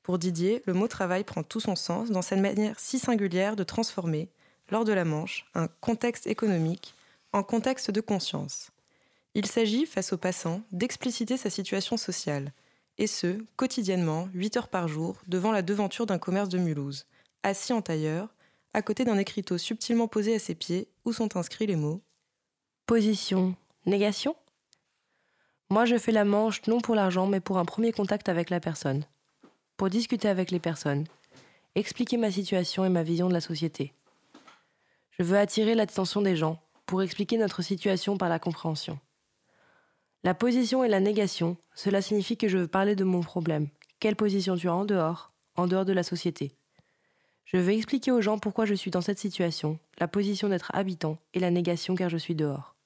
Pour Didier, le mot travail prend tout son sens dans cette manière si singulière de transformer, lors de la Manche, un contexte économique en contexte de conscience. Il s'agit, face aux passants, d'expliciter sa situation sociale, et ce, quotidiennement, 8 heures par jour, devant la devanture d'un commerce de Mulhouse, assis en tailleur, à côté d'un écriteau subtilement posé à ses pieds où sont inscrits les mots Position, négation? Moi je fais la manche non pour l'argent mais pour un premier contact avec la personne pour discuter avec les personnes, expliquer ma situation et ma vision de la société. Je veux attirer l'attention des gens pour expliquer notre situation par la compréhension. La position et la négation, cela signifie que je veux parler de mon problème. Quelle position tu as en dehors, en dehors de la société? Je veux expliquer aux gens pourquoi je suis dans cette situation, la position d'être habitant et la négation car je suis dehors.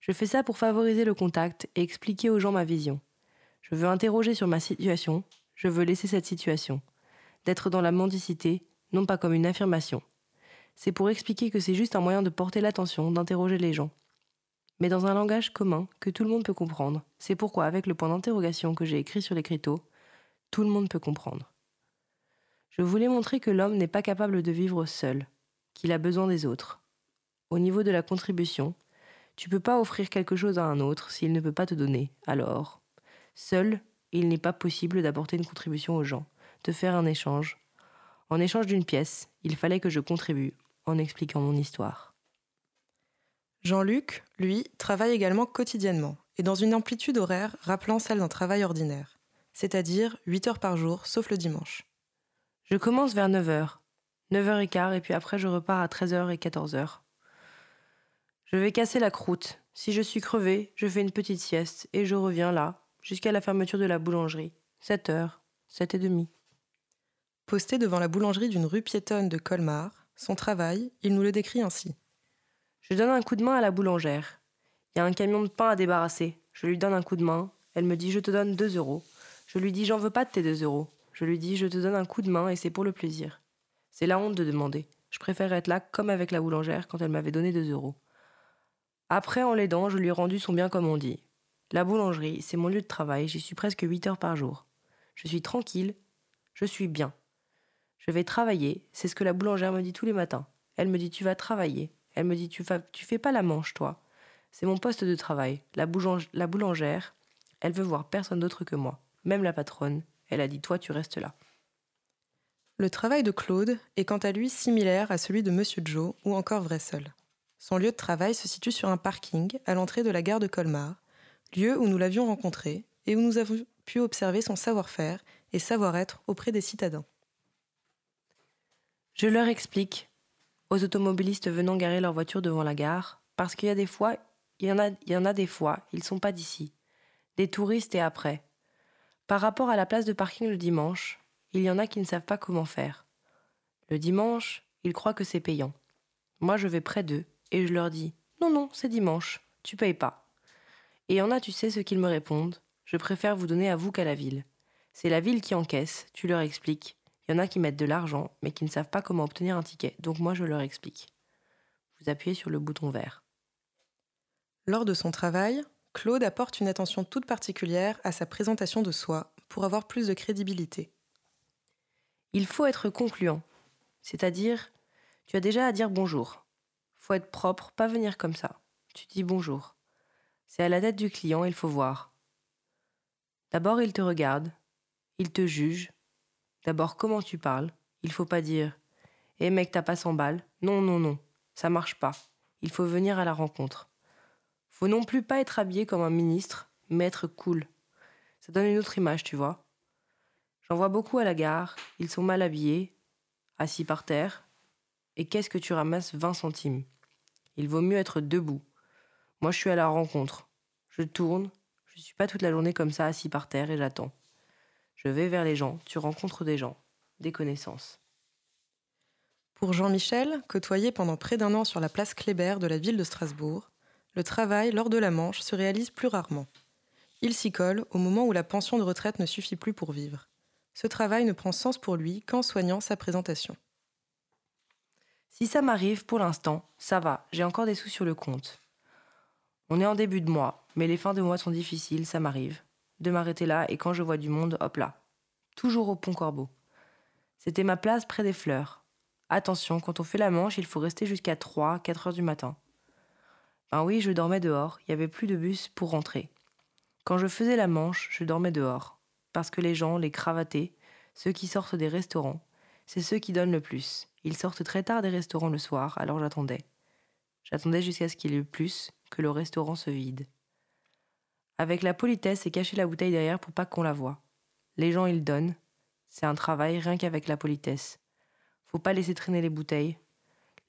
Je fais ça pour favoriser le contact et expliquer aux gens ma vision. Je veux interroger sur ma situation, je veux laisser cette situation. D'être dans la mendicité, non pas comme une affirmation. C'est pour expliquer que c'est juste un moyen de porter l'attention, d'interroger les gens. Mais dans un langage commun que tout le monde peut comprendre. C'est pourquoi, avec le point d'interrogation que j'ai écrit sur l'écriteau, Tout le monde peut comprendre. Je voulais montrer que l'homme n'est pas capable de vivre seul, qu'il a besoin des autres. Au niveau de la contribution, tu peux pas offrir quelque chose à un autre s'il ne peut pas te donner. Alors, seul, il n'est pas possible d'apporter une contribution aux gens, de faire un échange. En échange d'une pièce, il fallait que je contribue en expliquant mon histoire. Jean-Luc, lui, travaille également quotidiennement et dans une amplitude horaire rappelant celle d'un travail ordinaire, c'est-à-dire 8 heures par jour, sauf le dimanche. Je commence vers 9h, 9h15 et puis après je repars à 13h et 14h. Je vais casser la croûte. Si je suis crevé, je fais une petite sieste et je reviens là, jusqu'à la fermeture de la boulangerie. 7h, 7 et demi. Posté devant la boulangerie d'une rue piétonne de Colmar, son travail, il nous le décrit ainsi. Je donne un coup de main à la boulangère. Il y a un camion de pain à débarrasser. Je lui donne un coup de main. Elle me dit Je te donne 2 euros. Je lui dis J'en veux pas de tes 2 euros. Je lui dis Je te donne un coup de main et c'est pour le plaisir. C'est la honte de demander. Je préfère être là comme avec la boulangère quand elle m'avait donné 2 euros. Après, en l'aidant, je lui ai rendu son bien comme on dit. La boulangerie, c'est mon lieu de travail, j'y suis presque 8 heures par jour. Je suis tranquille, je suis bien. Je vais travailler, c'est ce que la boulangère me dit tous les matins. Elle me dit tu vas travailler. Elle me dit tu, fais pas la manche, toi. C'est mon poste de travail. La, la boulangère, elle veut voir personne d'autre que moi. Même la patronne, elle a dit toi tu restes là. Le travail de Claude est quant à lui similaire à celui de Monsieur Joe ou encore vrai seul. Son lieu de travail se situe sur un parking à l'entrée de la gare de Colmar, lieu où nous l'avions rencontré et où nous avons pu observer son savoir-faire et savoir-être auprès des citadins. Je leur explique aux automobilistes venant garer leur voiture devant la gare, parce qu'il y a des fois, il y en a, des fois, ils sont pas d'ici, des touristes et après. Par rapport à la place de parking le dimanche, il y en a qui ne savent pas comment faire. Le dimanche, ils croient que c'est payant. Moi, je vais près d'eux et je leur dis Non, non, c'est dimanche, tu payes pas. Et en a, tu sais ce qu'ils me répondent Je préfère vous donner à vous qu'à la ville. C'est la ville qui encaisse, tu leur expliques. Il y en a qui mettent de l'argent, mais qui ne savent pas comment obtenir un ticket, donc moi je leur explique. Vous appuyez sur le bouton vert. Lors de son travail, Claude apporte une attention toute particulière à sa présentation de soi pour avoir plus de crédibilité. Il faut être concluant, c'est-à-dire, tu as déjà à dire bonjour. Faut être propre, pas venir comme ça. Tu dis bonjour. C'est à la tête du client, il faut voir. D'abord, il te regarde, il te juge, D'abord, comment tu parles? Il faut pas dire Eh mec, t'as pas 100 balles? Non, non, non, ça marche pas. Il faut venir à la rencontre. Faut non plus pas être habillé comme un ministre, mais être cool. Ça donne une autre image, tu vois. J'en vois beaucoup à la gare, ils sont mal habillés, assis par terre. Et qu'est-ce que tu ramasses? 20 centimes Il vaut mieux être debout. Moi, je suis à la rencontre. Je tourne, je suis pas toute la journée comme ça assis par terre et j'attends. Je vais vers les gens, tu rencontres des gens, des connaissances. Pour Jean-Michel, côtoyé pendant près d'un an sur la place Kléber de la ville de Strasbourg, le travail lors de la Manche se réalise plus rarement. Il s'y colle au moment où la pension de retraite ne suffit plus pour vivre. Ce travail ne prend sens pour lui qu'en soignant sa présentation. Si ça m'arrive pour l'instant, ça va, j'ai encore des sous sur le compte. On est en début de mois, mais les fins de mois sont difficiles, ça m'arrive de m'arrêter là et quand je vois du monde, hop là. Toujours au pont Corbeau. C'était ma place près des fleurs. Attention, quand on fait la manche, il faut rester jusqu'à 3, 4 heures du matin. Ben oui, je dormais dehors, il n'y avait plus de bus pour rentrer. Quand je faisais la manche, je dormais dehors. Parce que les gens, les cravatés, ceux qui sortent des restaurants, c'est ceux qui donnent le plus. Ils sortent très tard des restaurants le soir, alors j'attendais. J'attendais jusqu'à ce qu'il y ait plus, que le restaurant se vide. Avec la politesse et cacher la bouteille derrière pour pas qu'on la voie. Les gens, ils donnent. C'est un travail rien qu'avec la politesse. Faut pas laisser traîner les bouteilles.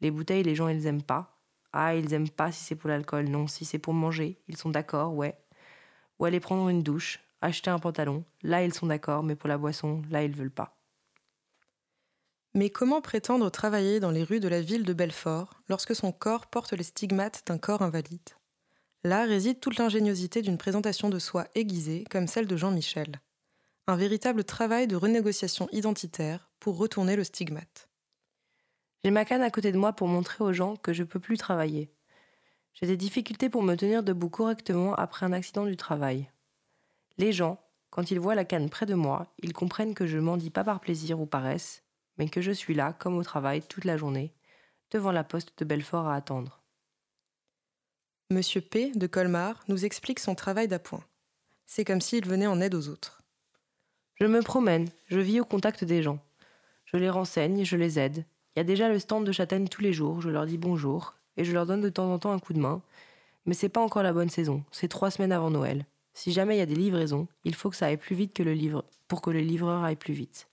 Les bouteilles, les gens, ils aiment pas. Ah, ils aiment pas si c'est pour l'alcool. Non, si c'est pour manger, ils sont d'accord, ouais. Ou aller prendre une douche, acheter un pantalon. Là, ils sont d'accord, mais pour la boisson, là, ils veulent pas. Mais comment prétendre travailler dans les rues de la ville de Belfort lorsque son corps porte les stigmates d'un corps invalide? Là réside toute l'ingéniosité d'une présentation de soi aiguisée comme celle de Jean-Michel. Un véritable travail de renégociation identitaire pour retourner le stigmate. J'ai ma canne à côté de moi pour montrer aux gens que je peux plus travailler. J'ai des difficultés pour me tenir debout correctement après un accident du travail. Les gens, Quand ils voient la canne près de moi, ils comprennent que je m'en dis pas par plaisir ou paresse, mais que je suis là, comme au travail, toute la journée, devant la poste de Belfort à attendre. Monsieur P. de Colmar nous explique son travail d'appoint. C'est comme s'il venait en aide aux autres. Je me promène, je vis au contact des gens. Je les renseigne, je les aide. Il y a déjà le stand de châtaigne tous les jours, je leur dis bonjour, et je leur donne de temps en temps un coup de main. Mais c'est pas encore la bonne saison, c'est trois semaines avant Noël. Si jamais il y a des livraisons, il faut que ça aille plus vite que le livre, pour que le livreur aille plus vite.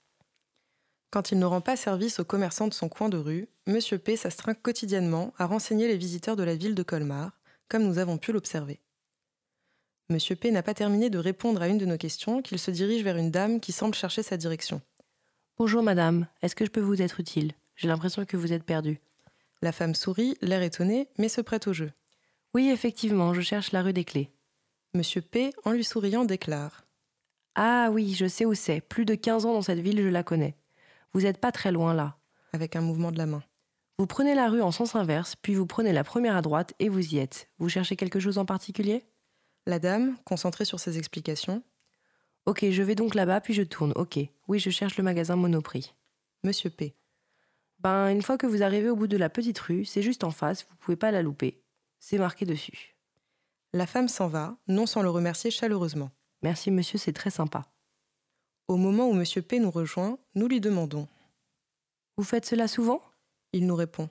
Quand il ne rend pas service aux commerçants de son coin de rue, Monsieur P s'astreint quotidiennement à renseigner les visiteurs de la ville de Colmar, comme nous avons pu l'observer. Monsieur P n'a pas terminé de répondre à une de nos questions qu'il se dirige vers une dame qui semble chercher sa direction. Bonjour madame, est-ce que je peux vous être utile? J'ai l'impression que vous êtes perdue. La femme sourit, l'air étonné, mais se prête au jeu. Oui, effectivement, je cherche la rue des Clés. Monsieur P, en lui souriant, déclare Ah oui, je sais où c'est. Plus de 15 ans dans cette ville, je la connais. Vous n'êtes pas très loin là. avec un mouvement de la main. Vous prenez la rue en sens inverse, puis vous prenez la première à droite et vous y êtes. Vous cherchez quelque chose en particulier? La dame, concentrée sur ses explications, Ok, je vais donc là-bas, puis je tourne. Ok. Oui, je cherche le magasin Monoprix. Monsieur P. Ben, une fois que vous arrivez au bout de la petite rue, c'est juste en face, vous pouvez pas la louper. C'est marqué dessus. La femme s'en va, non sans le remercier chaleureusement. Merci monsieur, c'est très sympa. Au moment où Monsieur P nous rejoint, nous lui demandons. Vous faites cela souvent? Il nous répond.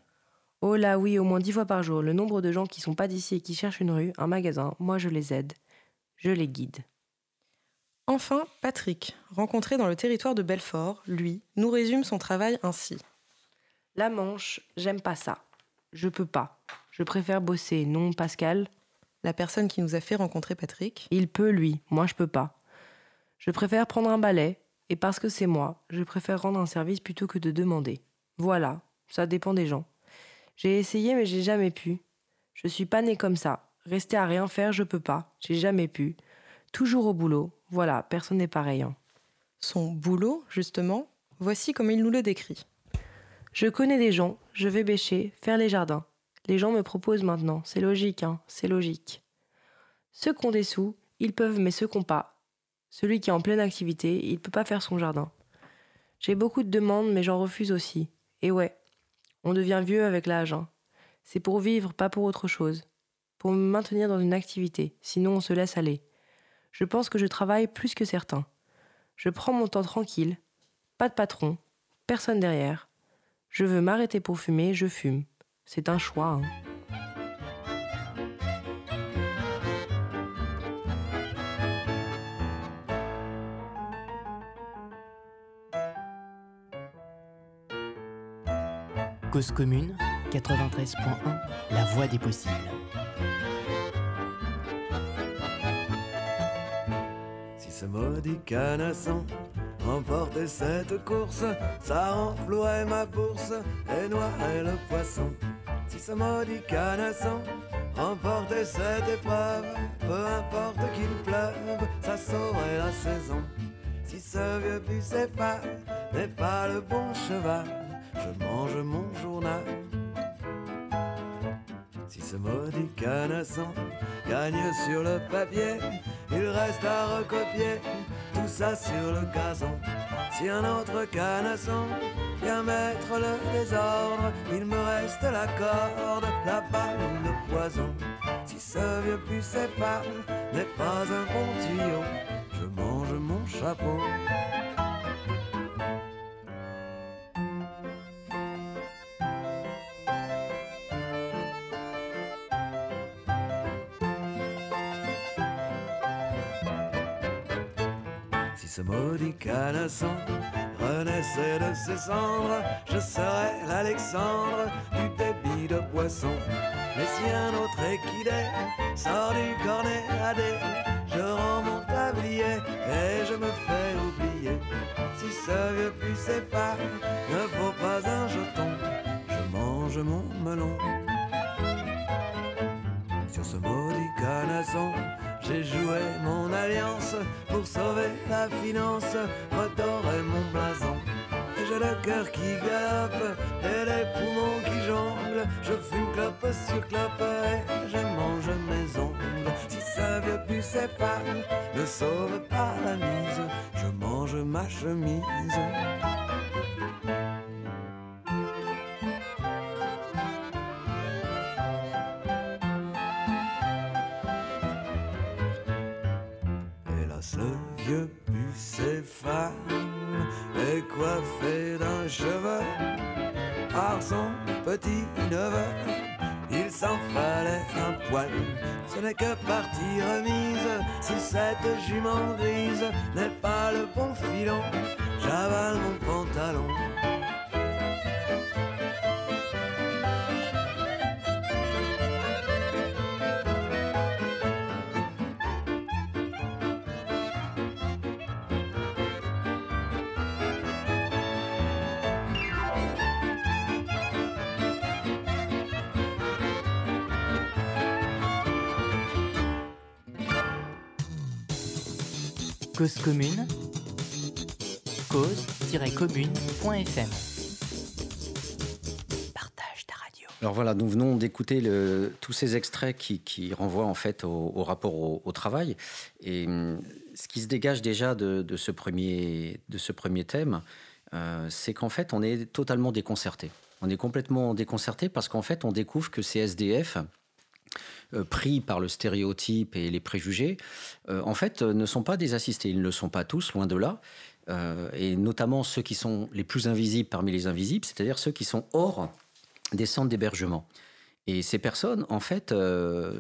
Oh là oui, au moins dix fois par jour. Le nombre de gens qui sont pas d'ici et qui cherchent une rue, un magasin, moi je les aide. Je les guide. Enfin, Patrick, rencontré dans le territoire de Belfort, lui, nous résume son travail ainsi. La Manche, j'aime pas ça. Je peux pas. Je préfère bosser, non Pascal La personne qui nous a fait rencontrer Patrick, Il peut, lui, moi je peux pas. Je préfère prendre un balai, et parce que c'est moi, je préfère rendre un service plutôt que de demander. Voilà, ça dépend des gens. J'ai essayé, mais j'ai jamais pu. Je suis pas né comme ça. Rester à rien faire, je peux pas. J'ai jamais pu. Toujours au boulot. Voilà, personne n'est pareil. hein. son boulot, justement, voici comme il nous le décrit. Je connais des gens, je vais bêcher, faire les jardins. Les gens me proposent maintenant, c'est logique, hein, c'est logique. Ceux qui ont des sous, ils peuvent, mais ceux qui n'ont pas. Celui qui est en pleine activité, il peut pas faire son jardin. J'ai beaucoup de demandes, mais j'en refuse aussi. Et ouais, on devient vieux avec l'âge. hein. C'est pour vivre, pas pour autre chose. Pour me maintenir dans une activité, sinon on se laisse aller. Je pense que je travaille plus que certains. Je prends mon temps tranquille, pas de patron, personne derrière. Je veux m'arrêter pour fumer, je fume. C'est un choix. hein. Cause commune, 93.1, la voix des possibles. Si ce maudit canasson remportait cette course, ça renflouerait ma bourse et noierait le poisson. Si ce maudit canasson remportait cette épreuve, peu importe qu'il pleuve, ça saurait la saison. Si ce vieux bucéphale n'est pas le bon cheval, je mange mon journal. Si ce maudit canasson gagne sur le papier, il reste à recopier tout ça sur le gazon. Si un autre canasson vient mettre le désordre, il me reste la corde, la balle ou le poison. Si ce vieux bucéphale n'est pas un bon tuyau, je mange mon chapeau. Ce maudit canasson renaissait de ses cendres, je serais l'Alexandre du débit de poisson. Mais si un autre équidé sort du cornet à dés, je rends mon tablier et je me fais oublier. Si ce vieux bucéphale ne vaut pas un jeton, je mange mon melon. Sur ce maudit canasson, j'ai joué mon alliance pour sauver la finance, redorer mon blason. Et J'ai le cœur qui galope et les poumons qui jonglent. Je fume clope sur clope et je mange mes ongles. Si ce vieux puce femmes ne sauvent pas la mise. Je mange ma chemise. Il s'en fallait un poil, ce n'est que partie remise. Si cette jument grise n'est pas le bon filon, j'avale mon pantalon. Cause commune, cause-commune.fm. Partage ta radio. Alors voilà, nous venons d'écouter tous ces extraits qui, renvoient en fait au, rapport au, travail. Et hum, ce qui se dégage déjà de, ce, premier, thème, euh, c'est qu'en fait, on est totalement déconcerté. On est complètement déconcerté parce qu'en fait, on découvre que ces SDF, pris par le stéréotype et les préjugés, euh, en fait, euh, ne sont pas des assistés. Ils ne le sont pas tous, loin de là. Euh, et notamment ceux qui sont les plus invisibles parmi les invisibles, c'est-à-dire ceux qui sont hors des centres d'hébergement. Et ces personnes, en fait, euh,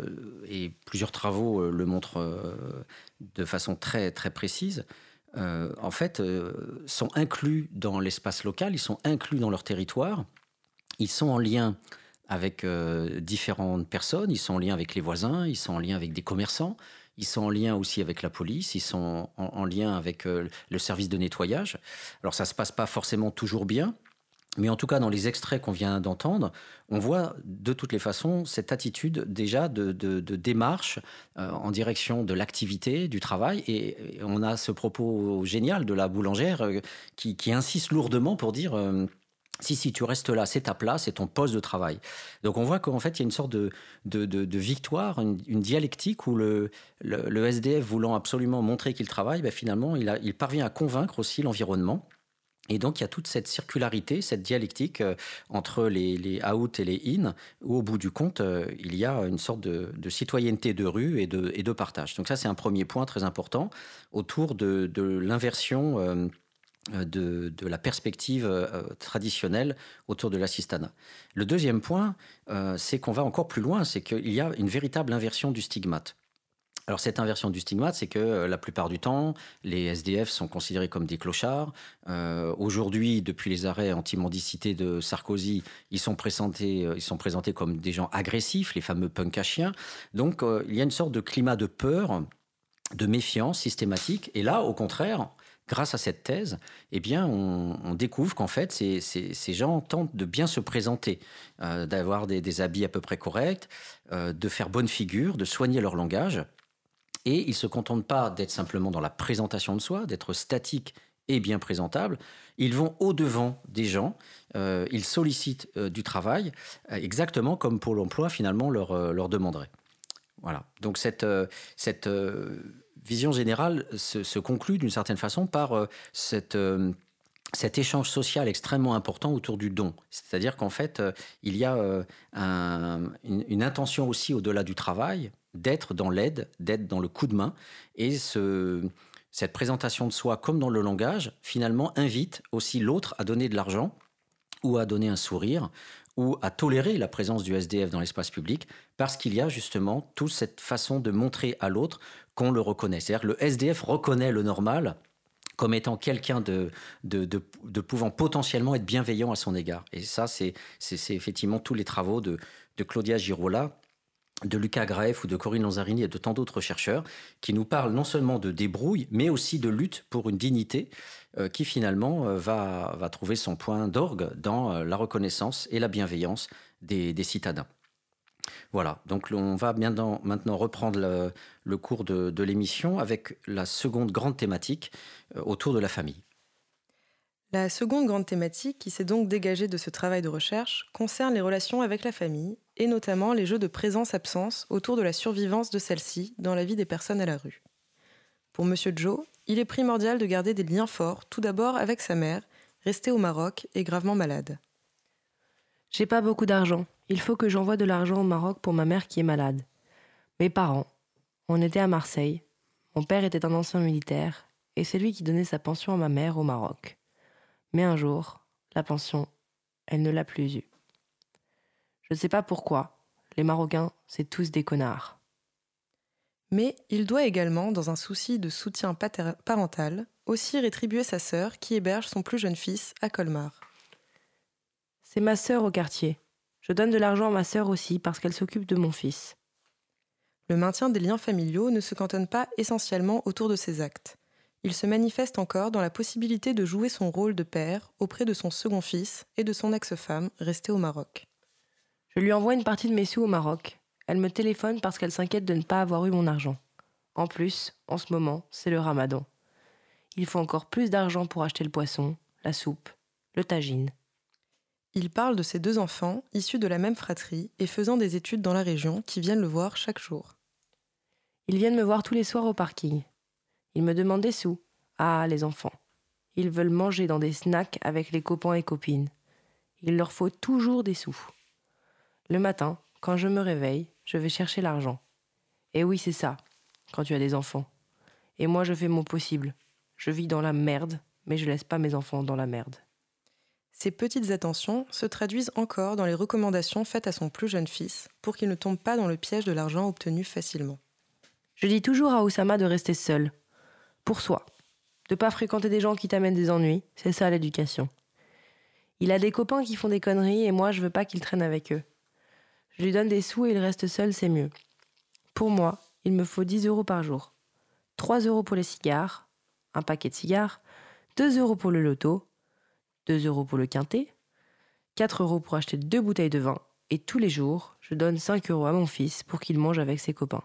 et plusieurs travaux euh, le montrent euh, de façon très, très précise, euh, en fait, euh, sont inclus dans l'espace local, ils sont inclus dans leur territoire, ils sont en lien avec euh, différentes personnes, ils sont en lien avec les voisins, ils sont en lien avec des commerçants, ils sont en lien aussi avec la police, ils sont en, en lien avec euh, le service de nettoyage. Alors ça se passe pas forcément toujours bien, mais en tout cas, dans les extraits qu'on vient d'entendre, on voit de toutes les façons cette attitude déjà de, démarche euh, en direction de l'activité, du travail. Et, on a ce propos génial de la boulangère qui insiste lourdement pour dire... si, si, tu restes là, c'est ta place, c'est ton poste de travail. Donc on voit qu'en fait, il y a une sorte de, de, victoire, une, dialectique où le, le, SDF voulant absolument montrer qu'il travaille, ben, finalement, il, il parvient à convaincre aussi l'environnement. Et donc, il y a toute cette circularité, cette dialectique euh, entre les, les out et les in, où au bout du compte, euh, il y a une sorte de, de citoyenneté de rue et de, et de partage. Donc ça, c'est un premier point très important autour de, de l'inversion euh, de, de la perspective euh, traditionnelle autour de l'assistanat. Le deuxième point, euh, c'est qu'on va encore plus loin, c'est qu'il y a une véritable inversion du stigmate. Alors cette inversion du stigmate, c'est que euh, la plupart du temps, les SDF sont considérés comme des clochards. Euh, Aujourd'hui, depuis les arrêts anti-mendicité de Sarkozy, ils sont, présentés, euh, ils sont présentés comme des gens agressifs, les fameux punk à chiens. Donc euh, il y a une sorte de climat de peur, de méfiance systématique. Et là, au contraire, grâce à cette thèse, eh bien, on, découvre qu'en fait, ces, gens tentent de bien se présenter, euh, d'avoir des, habits à peu près corrects, euh, de faire bonne figure, de soigner leur langage. Et ils ne se contentent pas d'être simplement dans la présentation de soi, d'être statique et bien présentable. Ils vont au-devant des gens, euh, ils sollicitent du travail, exactement comme Pôle emploi finalement leur, leur demanderait. Voilà. Donc cette, cette vision générale se, conclut d'une certaine façon par euh, euh, cet échange social extrêmement important autour du don. C'est-à-dire qu'en fait, euh, il y a un- une, intention aussi au-delà du travail d'être dans l'aide, d'être dans le coup de main. Et ce, cette présentation de soi, comme dans le langage, finalement invite aussi l'autre à donner de l'argent ou à donner un sourire ou à tolérer la présence du SDF dans l'espace public parce qu'il y a justement toute cette façon de montrer à l'autre qu'on le reconnaît. C'est-à-dire le SDF reconnaît le normal comme étant quelqu'un de, pouvant potentiellement être bienveillant à son égard. Et ça, c'est effectivement tous les travaux de, de Claudia Girola, de Lucas Graeff ou de Corinne Lanzarini et de tant d'autres chercheurs qui nous parlent non seulement de débrouille, mais aussi de lutte pour une dignité euh, qui finalement euh, va, trouver son point d'orgue dans euh, la reconnaissance et la bienveillance des, citadins. Voilà, donc on va maintenant reprendre le, cours de, l'émission avec la seconde grande thématique autour de la famille. La seconde grande thématique qui s'est donc dégagée de ce travail de recherche concerne les relations avec la famille et notamment les jeux de présence-absence autour de la survivance de celle-ci dans la vie des personnes à la rue. Pour Monsieur Joe, il est primordial de garder des liens forts, tout d'abord avec sa mère, restée au Maroc et gravement malade. J'ai pas beaucoup d'argent. Il faut que j'envoie de l'argent au Maroc pour ma mère qui est malade. Mes parents, on était à Marseille. Mon père était un ancien militaire et c'est lui qui donnait sa pension à ma mère au Maroc. Mais un jour, la pension, elle ne l'a plus eue. Je ne sais pas pourquoi. Les Marocains, c'est tous des connards. Mais il doit également, dans un souci de soutien parental, aussi rétribuer sa sœur qui héberge son plus jeune fils à Colmar. C'est ma sœur au quartier. Je donne de l'argent à ma sœur aussi parce qu'elle s'occupe de mon fils. Le maintien des liens familiaux ne se cantonne pas essentiellement autour de ces actes. Il se manifeste encore dans la possibilité de jouer son rôle de père auprès de son second fils et de son ex-femme restée au Maroc. Je lui envoie une partie de mes sous au Maroc. Elle me téléphone parce qu'elle s'inquiète de ne pas avoir eu mon argent. En plus, en ce moment, c'est le ramadan. Il faut encore plus d'argent pour acheter le poisson, la soupe, le tagine. Il parle de ses deux enfants, issus de la même fratrie et faisant des études dans la région, qui viennent le voir chaque jour. Ils viennent me voir tous les soirs au parking. Ils me demandent des sous. Ah, les enfants. Ils veulent manger dans des snacks avec les copains et copines. Il leur faut toujours des sous. Le matin, quand je me réveille, je vais chercher l'argent. Et oui, c'est ça, quand tu as des enfants. Et moi, je fais mon possible. Je vis dans la merde, mais je laisse pas mes enfants dans la merde. Ces petites attentions se traduisent encore dans les recommandations faites à son plus jeune fils pour qu'il ne tombe pas dans le piège de l'argent obtenu facilement. Je dis toujours à Oussama de rester seul, pour soi, de pas fréquenter des gens qui t'amènent des ennuis, c'est ça l'éducation. Il a des copains qui font des conneries et moi je veux pas qu'il traîne avec eux. Je lui donne des sous et il reste seul, c'est mieux. Pour moi, il me faut 10 euros par jour. 3 euros pour les cigares, un paquet de cigares, 2 euros pour le loto, 2 euros pour le quintet, 4 euros pour acheter deux bouteilles de vin, et tous les jours, je donne 5 euros à mon fils pour qu'il mange avec ses copains.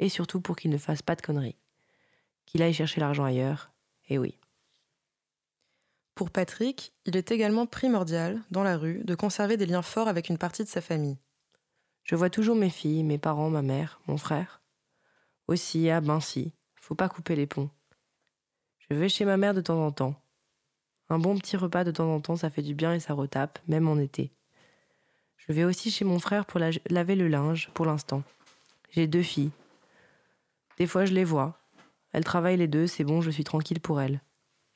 Et surtout pour qu'il ne fasse pas de conneries. Qu'il aille chercher l'argent ailleurs, et oui. Pour Patrick, il est également primordial, dans la rue, de conserver des liens forts avec une partie de sa famille. Je vois toujours mes filles, mes parents, ma mère, mon frère. Aussi, ah ben si, faut pas couper les ponts. Je vais chez ma mère de temps en temps. Un bon petit repas de temps en temps, ça fait du bien et ça retape, même en été. Je vais aussi chez mon frère pour laver le linge, pour l'instant. J'ai deux filles. Des fois, je les vois. Elles travaillent les deux, c'est bon, je suis tranquille pour elles.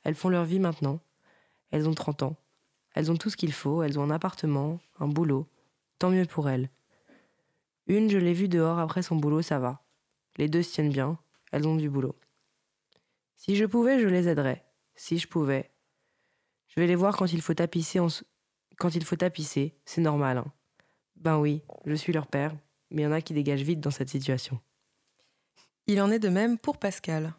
Elles font leur vie maintenant. Elles ont 30 ans. Elles ont tout ce qu'il faut, elles ont un appartement, un boulot. Tant mieux pour elles. Une, je l'ai vue dehors après son boulot, ça va. Les deux se tiennent bien, elles ont du boulot. Si je pouvais, je les aiderais. Si je pouvais. Je vais les voir quand il faut tapisser. Quand il faut tapisser, c'est normal. Hein. Ben oui, je suis leur père, mais il y en a qui dégagent vite dans cette situation. Il en est de même pour Pascal.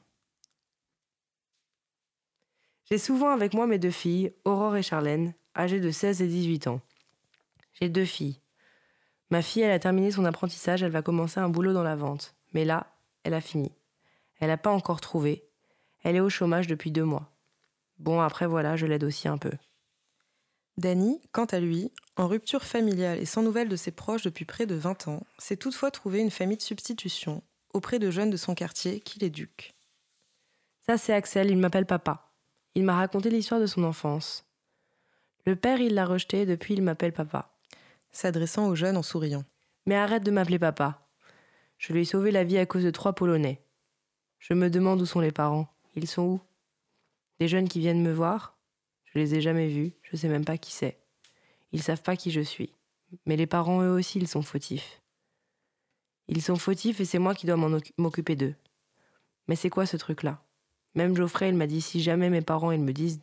J'ai souvent avec moi mes deux filles, Aurore et Charlène, âgées de 16 et 18 ans. J'ai deux filles. Ma fille, elle a terminé son apprentissage, elle va commencer un boulot dans la vente. Mais là, elle a fini. Elle n'a pas encore trouvé. Elle est au chômage depuis deux mois. Bon, après voilà, je l'aide aussi un peu. Dany, quant à lui, en rupture familiale et sans nouvelles de ses proches depuis près de 20 ans, s'est toutefois trouvé une famille de substitution auprès de jeunes de son quartier qui l'éduquent. Ça, c'est Axel, il m'appelle papa. Il m'a raconté l'histoire de son enfance. Le père, il l'a rejeté, depuis il m'appelle papa. S'adressant aux jeunes en souriant. Mais arrête de m'appeler papa. Je lui ai sauvé la vie à cause de trois Polonais. Je me demande où sont les parents. Ils sont où? Des jeunes qui viennent me voir? Je les ai jamais vus, je sais même pas qui c'est. Ils savent pas qui je suis. Mais les parents, eux aussi, ils sont fautifs. Ils sont fautifs et c'est moi qui dois m'occuper d'eux. Mais c'est quoi ce truc-là? Même Geoffrey, il m'a dit si jamais mes parents, ils me disent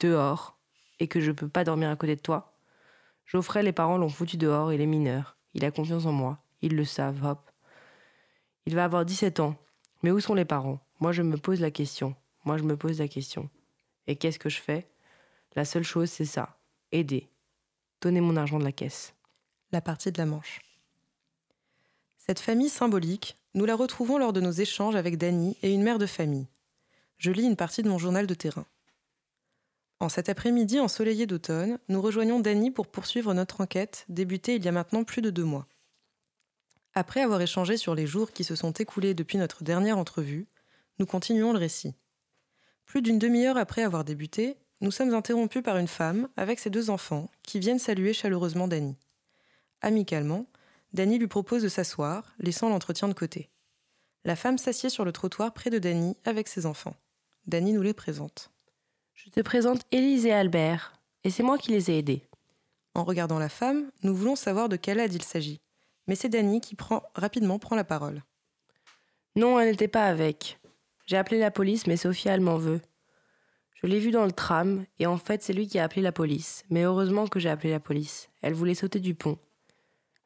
dehors et que je peux pas dormir à côté de toi. Geoffrey, les parents l'ont foutu dehors, il est mineur. Il a confiance en moi. Ils le savent, hop. Il va avoir 17 ans. Mais où sont les parents? Moi, je me pose la question. Moi, je me pose la question. Et qu'est-ce que je fais? La seule chose, c'est ça. Aider. Donner mon argent de la caisse. La partie de la manche. Cette famille symbolique, nous la retrouvons lors de nos échanges avec Dany et une mère de famille. Je lis une partie de mon journal de terrain. En cet après-midi ensoleillé d'automne, nous rejoignons Dany pour poursuivre notre enquête, débutée il y a maintenant plus de deux mois. Après avoir échangé sur les jours qui se sont écoulés depuis notre dernière entrevue, nous continuons le récit. Plus d'une demi-heure après avoir débuté, nous sommes interrompus par une femme avec ses deux enfants qui viennent saluer chaleureusement Dany. Amicalement, Dany lui propose de s'asseoir, laissant l'entretien de côté. La femme s'assied sur le trottoir près de Dany avec ses enfants. Dany nous les présente. Je te présente Élise et Albert, et c'est moi qui les ai aidés. En regardant la femme, nous voulons savoir de quel aide il s'agit. Mais c'est Dany qui prend, rapidement prend la parole. Non, elle n'était pas avec. J'ai appelé la police, mais Sophia, elle m'en veut. Je l'ai vue dans le tram, et en fait, c'est lui qui a appelé la police. Mais heureusement que j'ai appelé la police. Elle voulait sauter du pont.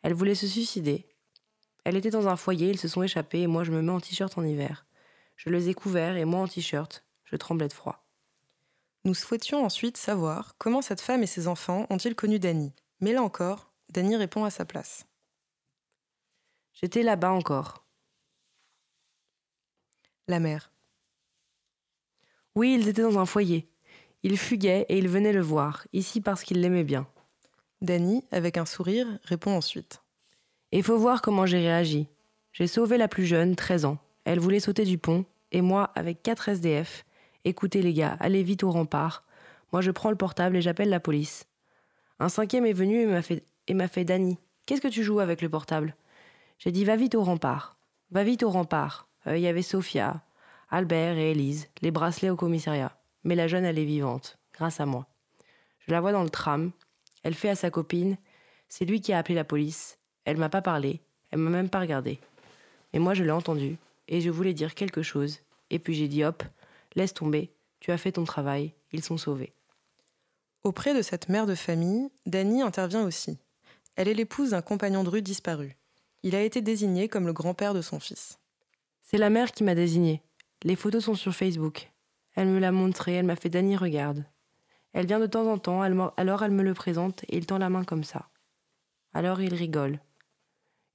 Elle voulait se suicider. Elle était dans un foyer, ils se sont échappés, et moi je me mets en t-shirt en hiver. Je les ai couverts, et moi en t-shirt. Je tremblais de froid. Nous souhaitions ensuite savoir comment cette femme et ses enfants ont-ils connu Dany. Mais là encore, Dany répond à sa place. J'étais là-bas encore. La mère. Oui, ils étaient dans un foyer. Ils fuguaient et ils venaient le voir, ici parce qu'ils l'aimaient bien. Dany, avec un sourire, répond ensuite. Et il faut voir comment j'ai réagi. J'ai sauvé la plus jeune, 13 ans. Elle voulait sauter du pont, et moi, avec 4 SDF, écoutez les gars, allez vite au rempart. Moi, je prends le portable et j'appelle la police. Un cinquième est venu et m'a fait, et fait qu'est-ce que tu joues avec le portable? J'ai dit va vite au rempart. Va vite au rempart. Euh, Il y avait Sophia, Albert et Élise, les bracelets au commissariat. Mais la jeune, elle est vivante, grâce à moi. Je la vois dans le tram. Elle fait à sa copine C'est lui qui a appelé la police. Elle m'a pas parlé. Elle m'a même pas regardé. Mais moi, je l'ai entendu. Et je voulais dire quelque chose. Et puis j'ai dit Hop, laisse tomber. Tu as fait ton travail. Ils sont sauvés. Auprès de cette mère de famille, Dany intervient aussi. Elle est l'épouse d'un compagnon de rue disparu. Il a été désigné comme le grand-père de son fils. C'est la mère qui m'a désigné. Les photos sont sur Facebook. Elle me l'a montré, elle m'a fait Dany, regarde. Elle vient de temps en temps, elle alors elle me le présente et il tend la main comme ça. Alors il rigole.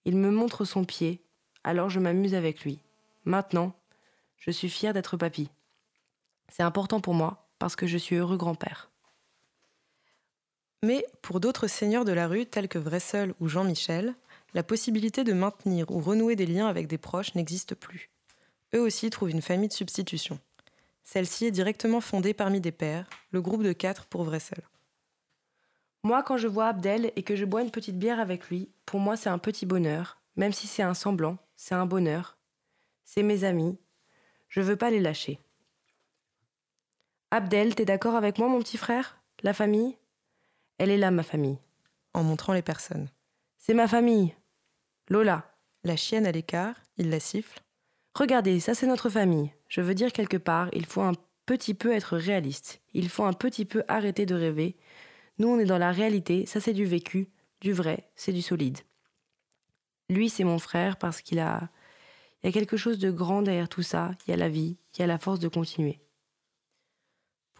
Il me montre son pied, alors je m'amuse avec lui. Maintenant, je suis fière d'être papy. C'est important pour moi parce que je suis heureux grand-père. Mais pour d'autres seigneurs de la rue, tels que Vressel ou Jean-Michel, la possibilité de maintenir ou renouer des liens avec des proches n'existe plus. Eux aussi trouvent une famille de substitution. Celle-ci est directement fondée parmi des pères, le groupe de quatre pour Vressel. Moi, quand je vois Abdel et que je bois une petite bière avec lui, pour moi c'est un petit bonheur, même si c'est un semblant, c'est un bonheur. C'est mes amis. Je veux pas les lâcher. Abdel, t'es d'accord avec moi, mon petit frère? La famille? Elle est là, ma famille. En montrant les personnes. C'est ma famille. Lola. La chienne à l'écart, il la siffle. Regardez, ça c'est notre famille. Je veux dire quelque part, il faut un petit peu être réaliste. Il faut un petit peu arrêter de rêver. Nous, on est dans la réalité, ça c'est du vécu, du vrai, c'est du solide. Lui, c'est mon frère parce qu'il a... Il y a quelque chose de grand derrière tout ça. Il y a la vie, il y a la force de continuer.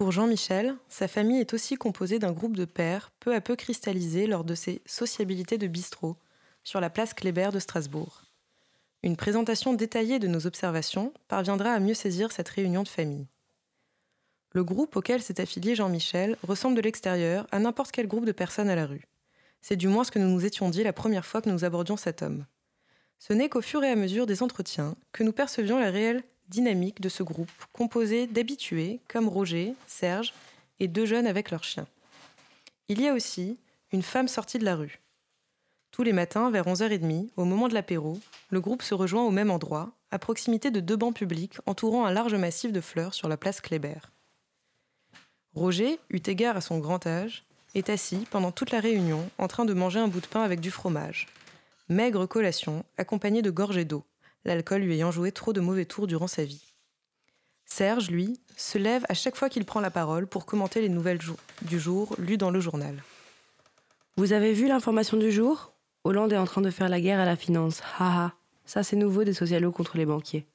Pour Jean-Michel, sa famille est aussi composée d'un groupe de pères peu à peu cristallisé lors de ses sociabilités de bistrot sur la place Kléber de Strasbourg. Une présentation détaillée de nos observations parviendra à mieux saisir cette réunion de famille. Le groupe auquel s'est affilié Jean-Michel ressemble de l'extérieur à n'importe quel groupe de personnes à la rue. C'est du moins ce que nous nous étions dit la première fois que nous abordions cet homme. Ce n'est qu'au fur et à mesure des entretiens que nous percevions la réelle dynamique de ce groupe, composé d'habitués comme Roger, Serge et deux jeunes avec leurs chiens. Il y a aussi une femme sortie de la rue. Tous les matins, vers 11h30, au moment de l'apéro, le groupe se rejoint au même endroit, à proximité de deux bancs publics entourant un large massif de fleurs sur la place Kléber. Roger, eu égard à son grand âge, est assis pendant toute la réunion en train de manger un bout de pain avec du fromage. Maigre collation, accompagnée de gorgées d'eau, l'alcool lui ayant joué trop de mauvais tours durant sa vie. Serge, lui, se lève à chaque fois qu'il prend la parole pour commenter les nouvelles du jour lues dans le journal. Vous avez vu l'information du jour? Hollande est en train de faire la guerre à la finance. Haha. Ça c'est nouveau des socialos contre les banquiers.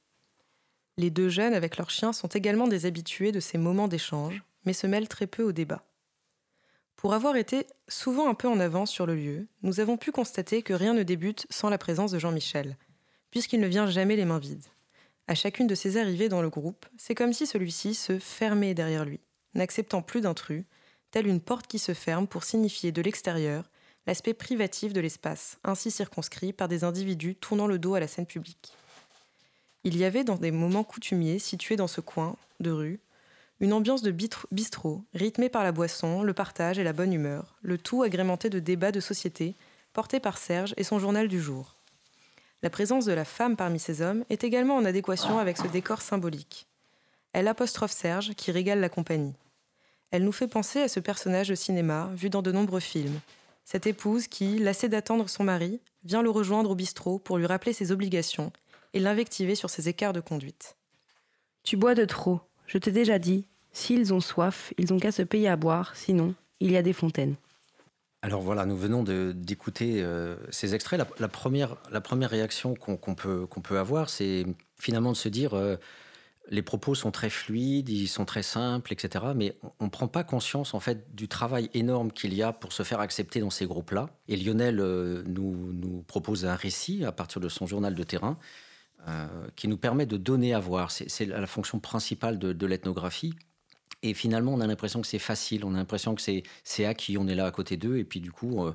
Les deux jeunes avec leurs chiens sont également des habitués de ces moments d'échange, mais se mêlent très peu au débat. Pour avoir été souvent un peu en avance sur le lieu, nous avons pu constater que rien ne débute sans la présence de Jean-Michel, puisqu'il ne vient jamais les mains vides. À chacune de ses arrivées dans le groupe, c'est comme si celui-ci se fermait derrière lui. n'acceptant plus d'intrus, telle une porte qui se ferme pour signifier de l'extérieur l'aspect privatif de l'espace, ainsi circonscrit par des individus tournant le dos à la scène publique. Il y avait dans des moments coutumiers situés dans ce coin de rue une ambiance de bistrot, rythmée par la boisson, le partage et la bonne humeur, le tout agrémenté de débats de société portés par Serge et son journal du jour. La présence de la femme parmi ces hommes est également en adéquation avec ce décor symbolique. Elle apostrophe Serge qui régale la compagnie. Elle nous fait penser à ce personnage de cinéma vu dans de nombreux films. Cette épouse qui, lassée d'attendre son mari, vient le rejoindre au bistrot pour lui rappeler ses obligations et l'invectiver sur ses écarts de conduite. Tu bois de trop, je t'ai déjà dit, s'ils ont soif, ils ont qu'à se payer à boire, sinon, il y a des fontaines. Alors voilà, nous venons d'écouter euh, ces extraits. La, première, réaction qu'on peut, avoir, c'est finalement de se dire euh, les propos sont très fluides, ils sont très simples, etc. Mais on ne prend pas conscience en fait du travail énorme qu'il y a pour se faire accepter dans ces groupes-là. Et Lionel euh, nous, propose un récit à partir de son journal de terrain qui nous permet de donner à voir. C'est la fonction principale de, l'ethnographie. Et finalement, on a l'impression que c'est facile, on a l'impression que c'est acquis, on est là à côté d'eux, et puis du coup, euh,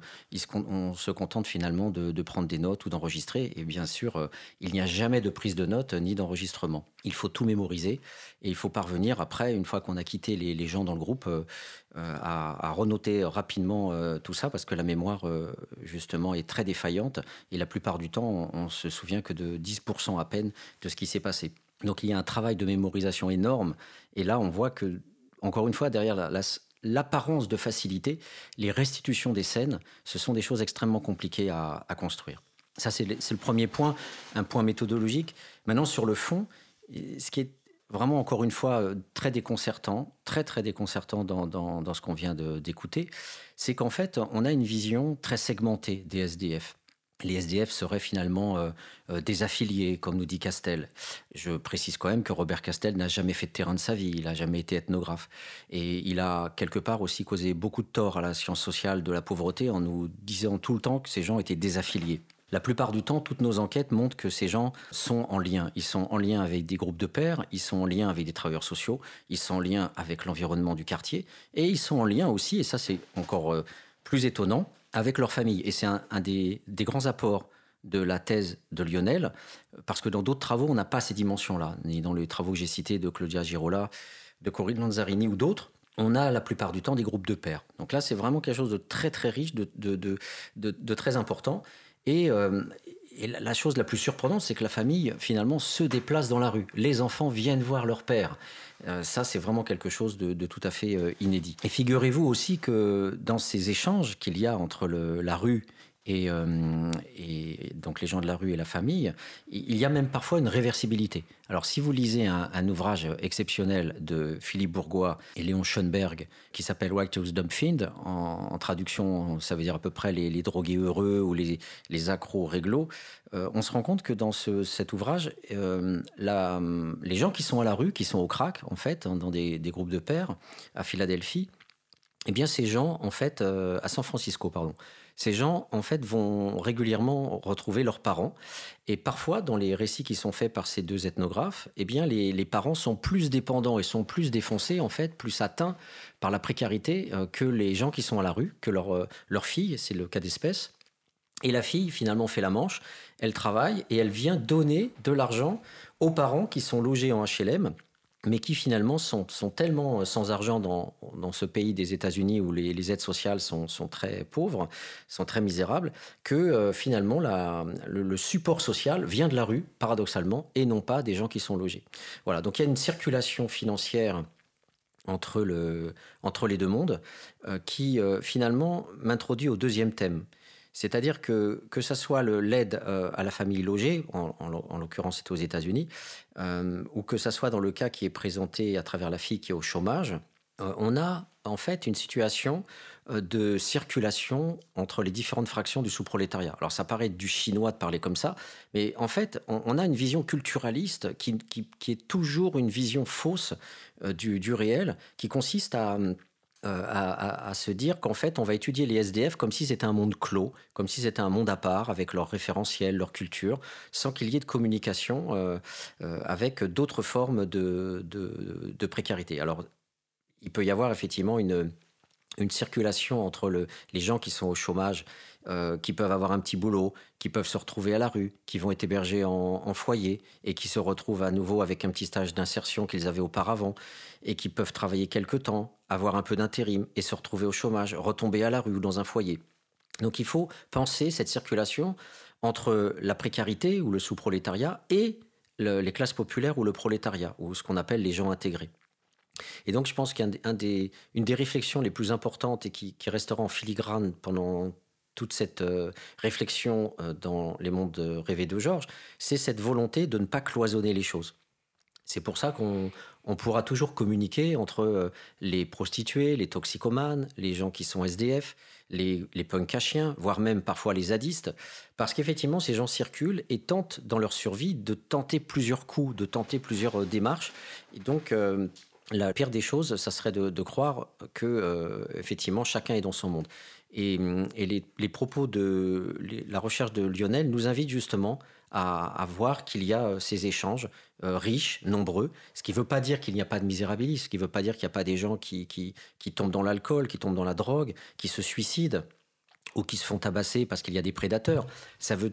on se contente finalement de, prendre des notes ou d'enregistrer. Et bien sûr, euh, il n'y a jamais de prise de notes ni d'enregistrement. Il faut tout mémoriser, et il faut parvenir après, une fois qu'on a quitté les, gens dans le groupe, euh, à, renoter rapidement euh, tout ça parce que la mémoire, euh, justement, est très défaillante et la plupart du temps, on, se souvient que de 10% à peine de ce qui s'est passé. Donc il y a un travail de mémorisation énorme et là, on voit que, encore une fois, derrière l'apparence de facilité, les restitutions des scènes, ce sont des choses extrêmement compliquées à, construire. Ça, c'est le, premier point, un point méthodologique. Maintenant, sur le fond, ce qui est vraiment, encore une fois, euh, très déconcertant, très, très déconcertant dans, ce qu'on vient d'écouter, c'est qu'en fait, on a une vision très segmentée des SDF. Les SDF seraient finalement euh, euh, comme nous dit Castel. Je précise quand même que Robert Castel n'a jamais fait de terrain de sa vie, il n'a jamais été ethnographe. Et il a quelque part aussi causé beaucoup de tort à la science sociale de la pauvreté en nous disant tout le temps que ces gens étaient désaffiliés. La plupart du temps, toutes nos enquêtes montrent que ces gens sont en lien. Ils sont en lien avec des groupes de pairs, ils sont en lien avec des travailleurs sociaux, ils sont en lien avec l'environnement du quartier, et ils sont en lien aussi, et ça c'est encore euh, plus étonnant, avec leur famille. Et c'est un, des, grands apports de la thèse de Lionel, parce que dans d'autres travaux, on n'a pas ces dimensions-là, ni dans les travaux que j'ai cités de Claudia Girola, de Corinne Lanzarini ou d'autres on a la plupart du temps des groupes de pairs. Donc là, c'est vraiment quelque chose de très très riche, de, de très important. Euh, et, la chose la plus surprenante, c'est que la famille, finalement, se déplace dans la rue. Les enfants viennent voir leur père. Euh, ça, c'est vraiment quelque chose de, tout à fait euh, inédit. Et figurez-vous aussi que dans ces échanges qu'il y a entre la rue euh, et, donc les gens de la rue et la famille, il y a même parfois une réversibilité. Alors si vous lisez un, ouvrage exceptionnel de Philippe Bourgois et Léon Schoenberg qui s'appelle Righteous Dumpfind, en, en, traduction ça veut dire à peu près les, drogués heureux ou les, les accros réglo, euh, on se rend compte que dans cet ouvrage, euh, les gens qui sont à la rue, qui sont au crack en fait, hein, dans des, des groupes de pères à Philadelphie, eh bien ces gens en fait, à San Francisco pardon, ces gens, en fait, vont régulièrement retrouver leurs parents. Et parfois, dans les récits qui sont faits par ces deux ethnographes, eh bien, les, parents sont plus dépendants et sont plus défoncés, en fait, plus atteints par la précarité euh, que les gens qui sont à la rue, que leur, euh, leur fille, c'est le cas d'espèce. Et la fille, finalement, fait la manche, elle travaille et elle vient donner de l'argent aux parents qui sont logés en HLM mais qui finalement sont, sont tellement euh, sans argent dans, dans, ce pays des États-Unis où les, aides sociales sont, sont, très pauvres, sont très misérables, que euh, finalement la, le, support social vient de la rue, paradoxalement, et non pas des gens qui sont logés. Voilà, donc il y a une circulation financière entre, le, entre les deux mondes euh, qui finalement m'introduit au deuxième thème. C'est-à-dire que que ce soit l'aide euh, à la famille logée, en, l'occurrence c'est aux États-Unis, euh, ou que ce soit dans le cas qui est présenté à travers la fille qui est au chômage, euh, on a en fait une situation de circulation entre les différentes fractions du sous-prolétariat. Alors ça paraît du chinois de parler comme ça, mais en fait on, a une vision culturaliste qui, qui, est toujours une vision fausse du, du réel, qui consiste à euh, à, se dire qu'en fait, on va étudier les SDF comme si c'était un monde clos, comme si c'était un monde à part, avec leur référentiel, leur culture, sans qu'il y ait de communication euh, euh, avec d'autres formes de, de, précarité. Alors, il peut y avoir effectivement une, une circulation entre le, les gens qui sont au chômage, euh, qui peuvent avoir un petit boulot, qui peuvent se retrouver à la rue, qui vont être hébergés en, foyer et qui se retrouvent à nouveau avec un petit stage d'insertion qu'ils avaient auparavant et qui peuvent travailler quelque temps, avoir un peu d'intérim et se retrouver au chômage, retomber à la rue ou dans un foyer. Donc il faut penser cette circulation entre la précarité ou le sous-prolétariat et les classes populaires ou le prolétariat, ou ce qu'on appelle les gens intégrés. Et donc, je pense qu'une des, réflexions les plus importantes et qui, restera en filigrane pendant toute cette euh, réflexion euh, dans les mondes rêvés de Georges, c'est cette volonté de ne pas cloisonner les choses. C'est pour ça qu'on pourra toujours communiquer entre euh, les prostituées, les toxicomanes, les gens qui sont SDF, les, les punks à chiens, voire même parfois les zadistes, parce qu'effectivement, ces gens circulent et tentent, dans leur survie, de tenter plusieurs coups, de tenter plusieurs démarches. Et donc, la pire des choses, ça serait de, croire que euh, effectivement chacun est dans son monde. Et, les, propos de la recherche de Lionel nous invitent justement à, voir qu'il y a euh, ces échanges euh, riches, nombreux, ce qui ne veut pas dire qu'il n'y a pas de misérabilisme, ce qui ne veut pas dire qu'il n'y a pas des gens qui, qui, qui tombent dans l'alcool, qui tombent dans la drogue, qui se suicident ou qui se font tabasser parce qu'il y a des prédateurs. Ça veut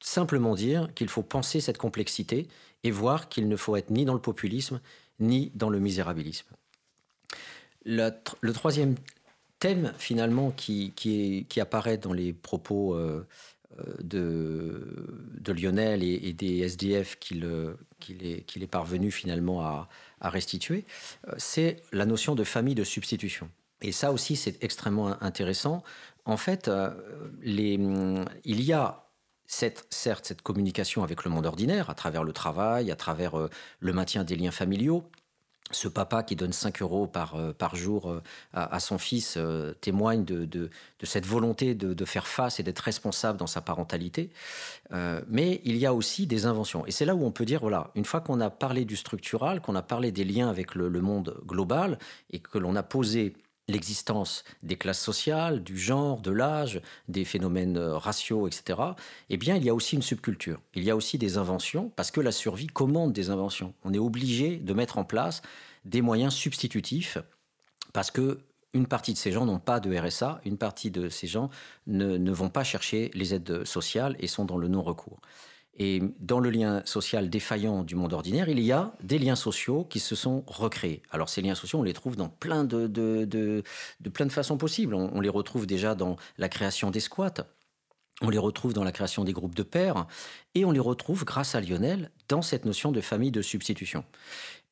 simplement dire qu'il faut penser cette complexité et voir qu'il ne faut être ni dans le populisme, ni dans le misérabilisme. Le, troisième thème, finalement, qui, qui, apparaît dans les propos euh, euh, de, Lionel et, des SDF qu'il est, est, parvenu finalement à, restituer, euh, c'est la notion de famille de substitution. Et ça aussi, c'est extrêmement intéressant. En fait, les, il y a cette, certes cette communication avec le monde ordinaire, à travers le travail, à travers euh, le maintien des liens familiaux. Ce papa qui donne 5 euros par, euh, par jour euh, à, son fils témoigne de, de, cette volonté de, de, faire face et d'être responsable dans sa parentalité. mais il y a aussi des inventions. Et c'est là où on peut dire, voilà, une fois qu'on a parlé du structural, qu'on a parlé des liens avec le, le monde global et que l'on a posé l'existence des classes sociales, du genre, de l'âge, des phénomènes euh, raciaux, etc., eh bien, il y a aussi une subculture. Il y a aussi des inventions, parce que la survie commande des inventions. On est obligé de mettre en place des moyens substitutifs, parce que une partie de ces gens n'ont pas de RSA, une partie de ces gens ne, ne vont pas chercher les aides sociales et sont dans le non-recours. Et dans le lien social défaillant du monde ordinaire, il y a des liens sociaux qui se sont recréés. Alors ces liens sociaux, on les trouve dans plein de, de, de, plein de façons possibles. On, les retrouve déjà dans la création des squats, on les retrouve dans la création des groupes de pairs, et on les retrouve, grâce à Lionel, dans cette notion de famille de substitution.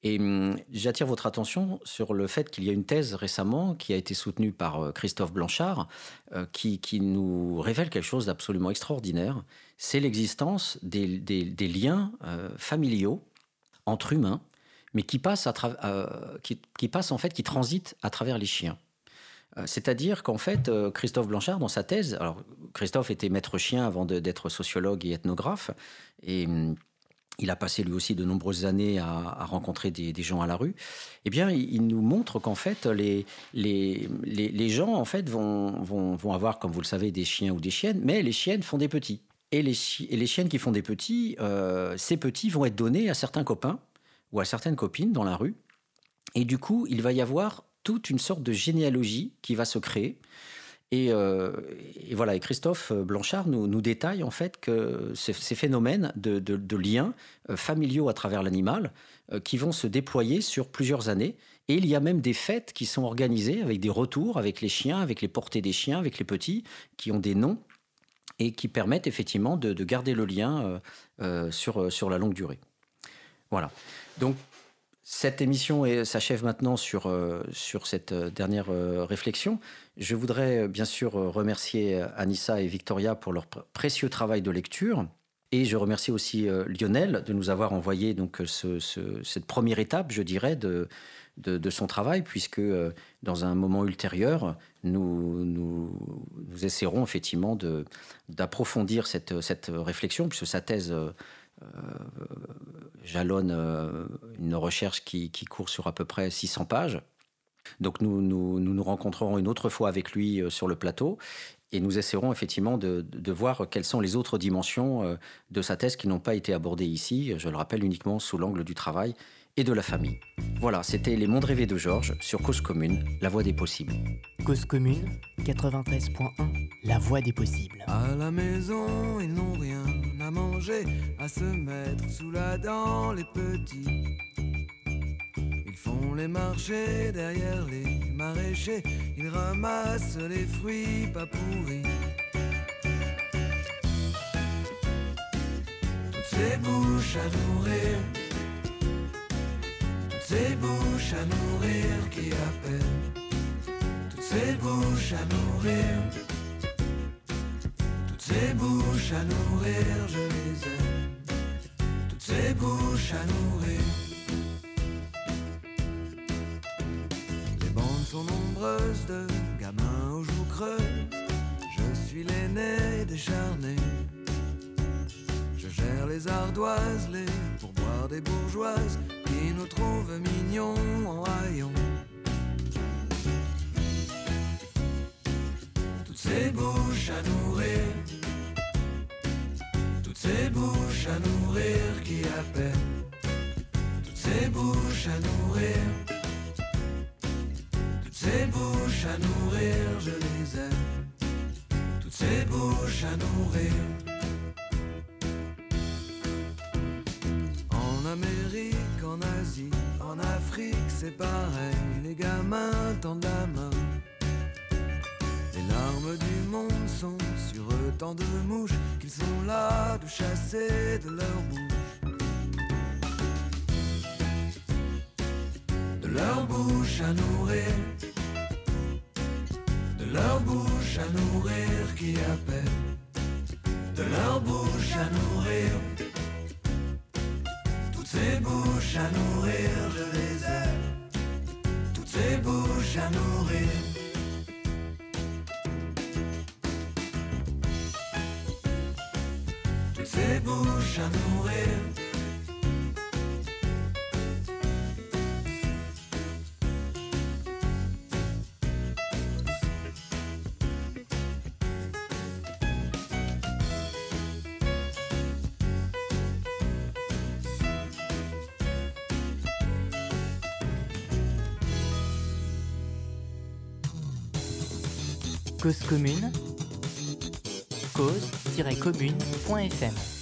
Et hum, j'attire votre attention sur le fait qu'il y a une thèse récemment qui a été soutenue par euh, Christophe Blanchard, euh, qui, qui nous révèle quelque chose d'absolument extraordinaire. C'est l'existence des, des, liens euh, familiaux entre humains, mais qui passent, qui, qui, en fait, qui transitent à travers les chiens. C'est-à-dire qu'en fait, Christophe Blanchard, dans sa thèse, alors Christophe était maître chien avant d'être sociologue et ethnographe, et hum, il a passé lui aussi de nombreuses années à, rencontrer des, gens à la rue, eh bien, il, nous montre qu'en fait, les, les, les, gens en fait, vont, vont, vont, avoir, comme vous le savez, des chiens ou des chiennes, mais les chiennes font des petits. Et les, et les chiennes qui font des petits, euh, ces petits vont être donnés à certains copains ou à certaines copines dans la rue. Et du coup, il va y avoir toute une sorte de généalogie qui va se créer euh, et, voilà, et Christophe Blanchard nous, détaille en fait que ces, phénomènes de, liens euh, familiaux à travers l'animal euh, qui vont se déployer sur plusieurs années. Et il y a même des fêtes qui sont organisées avec des retours avec les chiens, avec les portées des chiens, avec les petits, qui ont des noms et qui permettent effectivement de, garder le lien sur, sur la longue durée. Voilà. Donc cette émission s'achève maintenant sur, euh, cette euh, dernière euh, réflexion. Je voudrais bien sûr remercier Anissa et Victoria pour leur précieux travail de lecture. Et je remercie aussi Lionel de nous avoir envoyé cette première étape, je dirais, de, son travail, puisque dans un moment ultérieur, nous, nous, essaierons effectivement d'approfondir cette, réflexion, puisque sa thèse jalonne euh, une recherche qui, court sur à peu près 600 pages. Donc nous nous, nous, rencontrerons une autre fois avec lui euh, sur le plateau Et nous essaierons effectivement de, voir quelles sont les autres dimensions euh, de sa thèse qui n'ont pas été abordées ici, je le rappelle uniquement sous l'angle du travail et de la famille. Voilà, c'était Les Mondes rêvés de Georges sur Cause Commune, la voie des possibles. Cause Commune, 93.1, la voie des possibles. À la maison, ils n'ont rien à manger, à se mettre sous la dent, les petits. Ils font les marchés derrière les maraîchers, ils ramassent les fruits pas pourris. Toutes ces bouches à nourrir, toutes ces bouches à nourrir qui appellent, toutes ces bouches à nourrir, ces bouches à nourrir, je les aime, toutes ces bouches à nourrir. sont nombreuses de gamins aux joues creuses. Je suis l'aîné décharné. Je gère les ardoises, les boire des bourgeoises qui nous trouvent mignons en rayon. Ces bouches à nourrir, toutes ces bouches à nourrir qui appellent, toutes ces bouches à nourrir ces bouches à nourrir, je les aime. Toutes ces bouches à nourrir. En Amérique, en Asie, en Afrique, c'est pareil. Les gamins tendent la main. Les larmes du monde sont sur tant de mouches qu'ils sont là de chasser de leur bouche. De leur bouche à nourrir leur bouche à nourrir qui appelle, de leur bouche à nourrir. Toutes ces bouches à nourrir, je les aime. Toutes ces bouches à nourrir. Ces bouches à nourrir. Cause commune, cause-commune.fm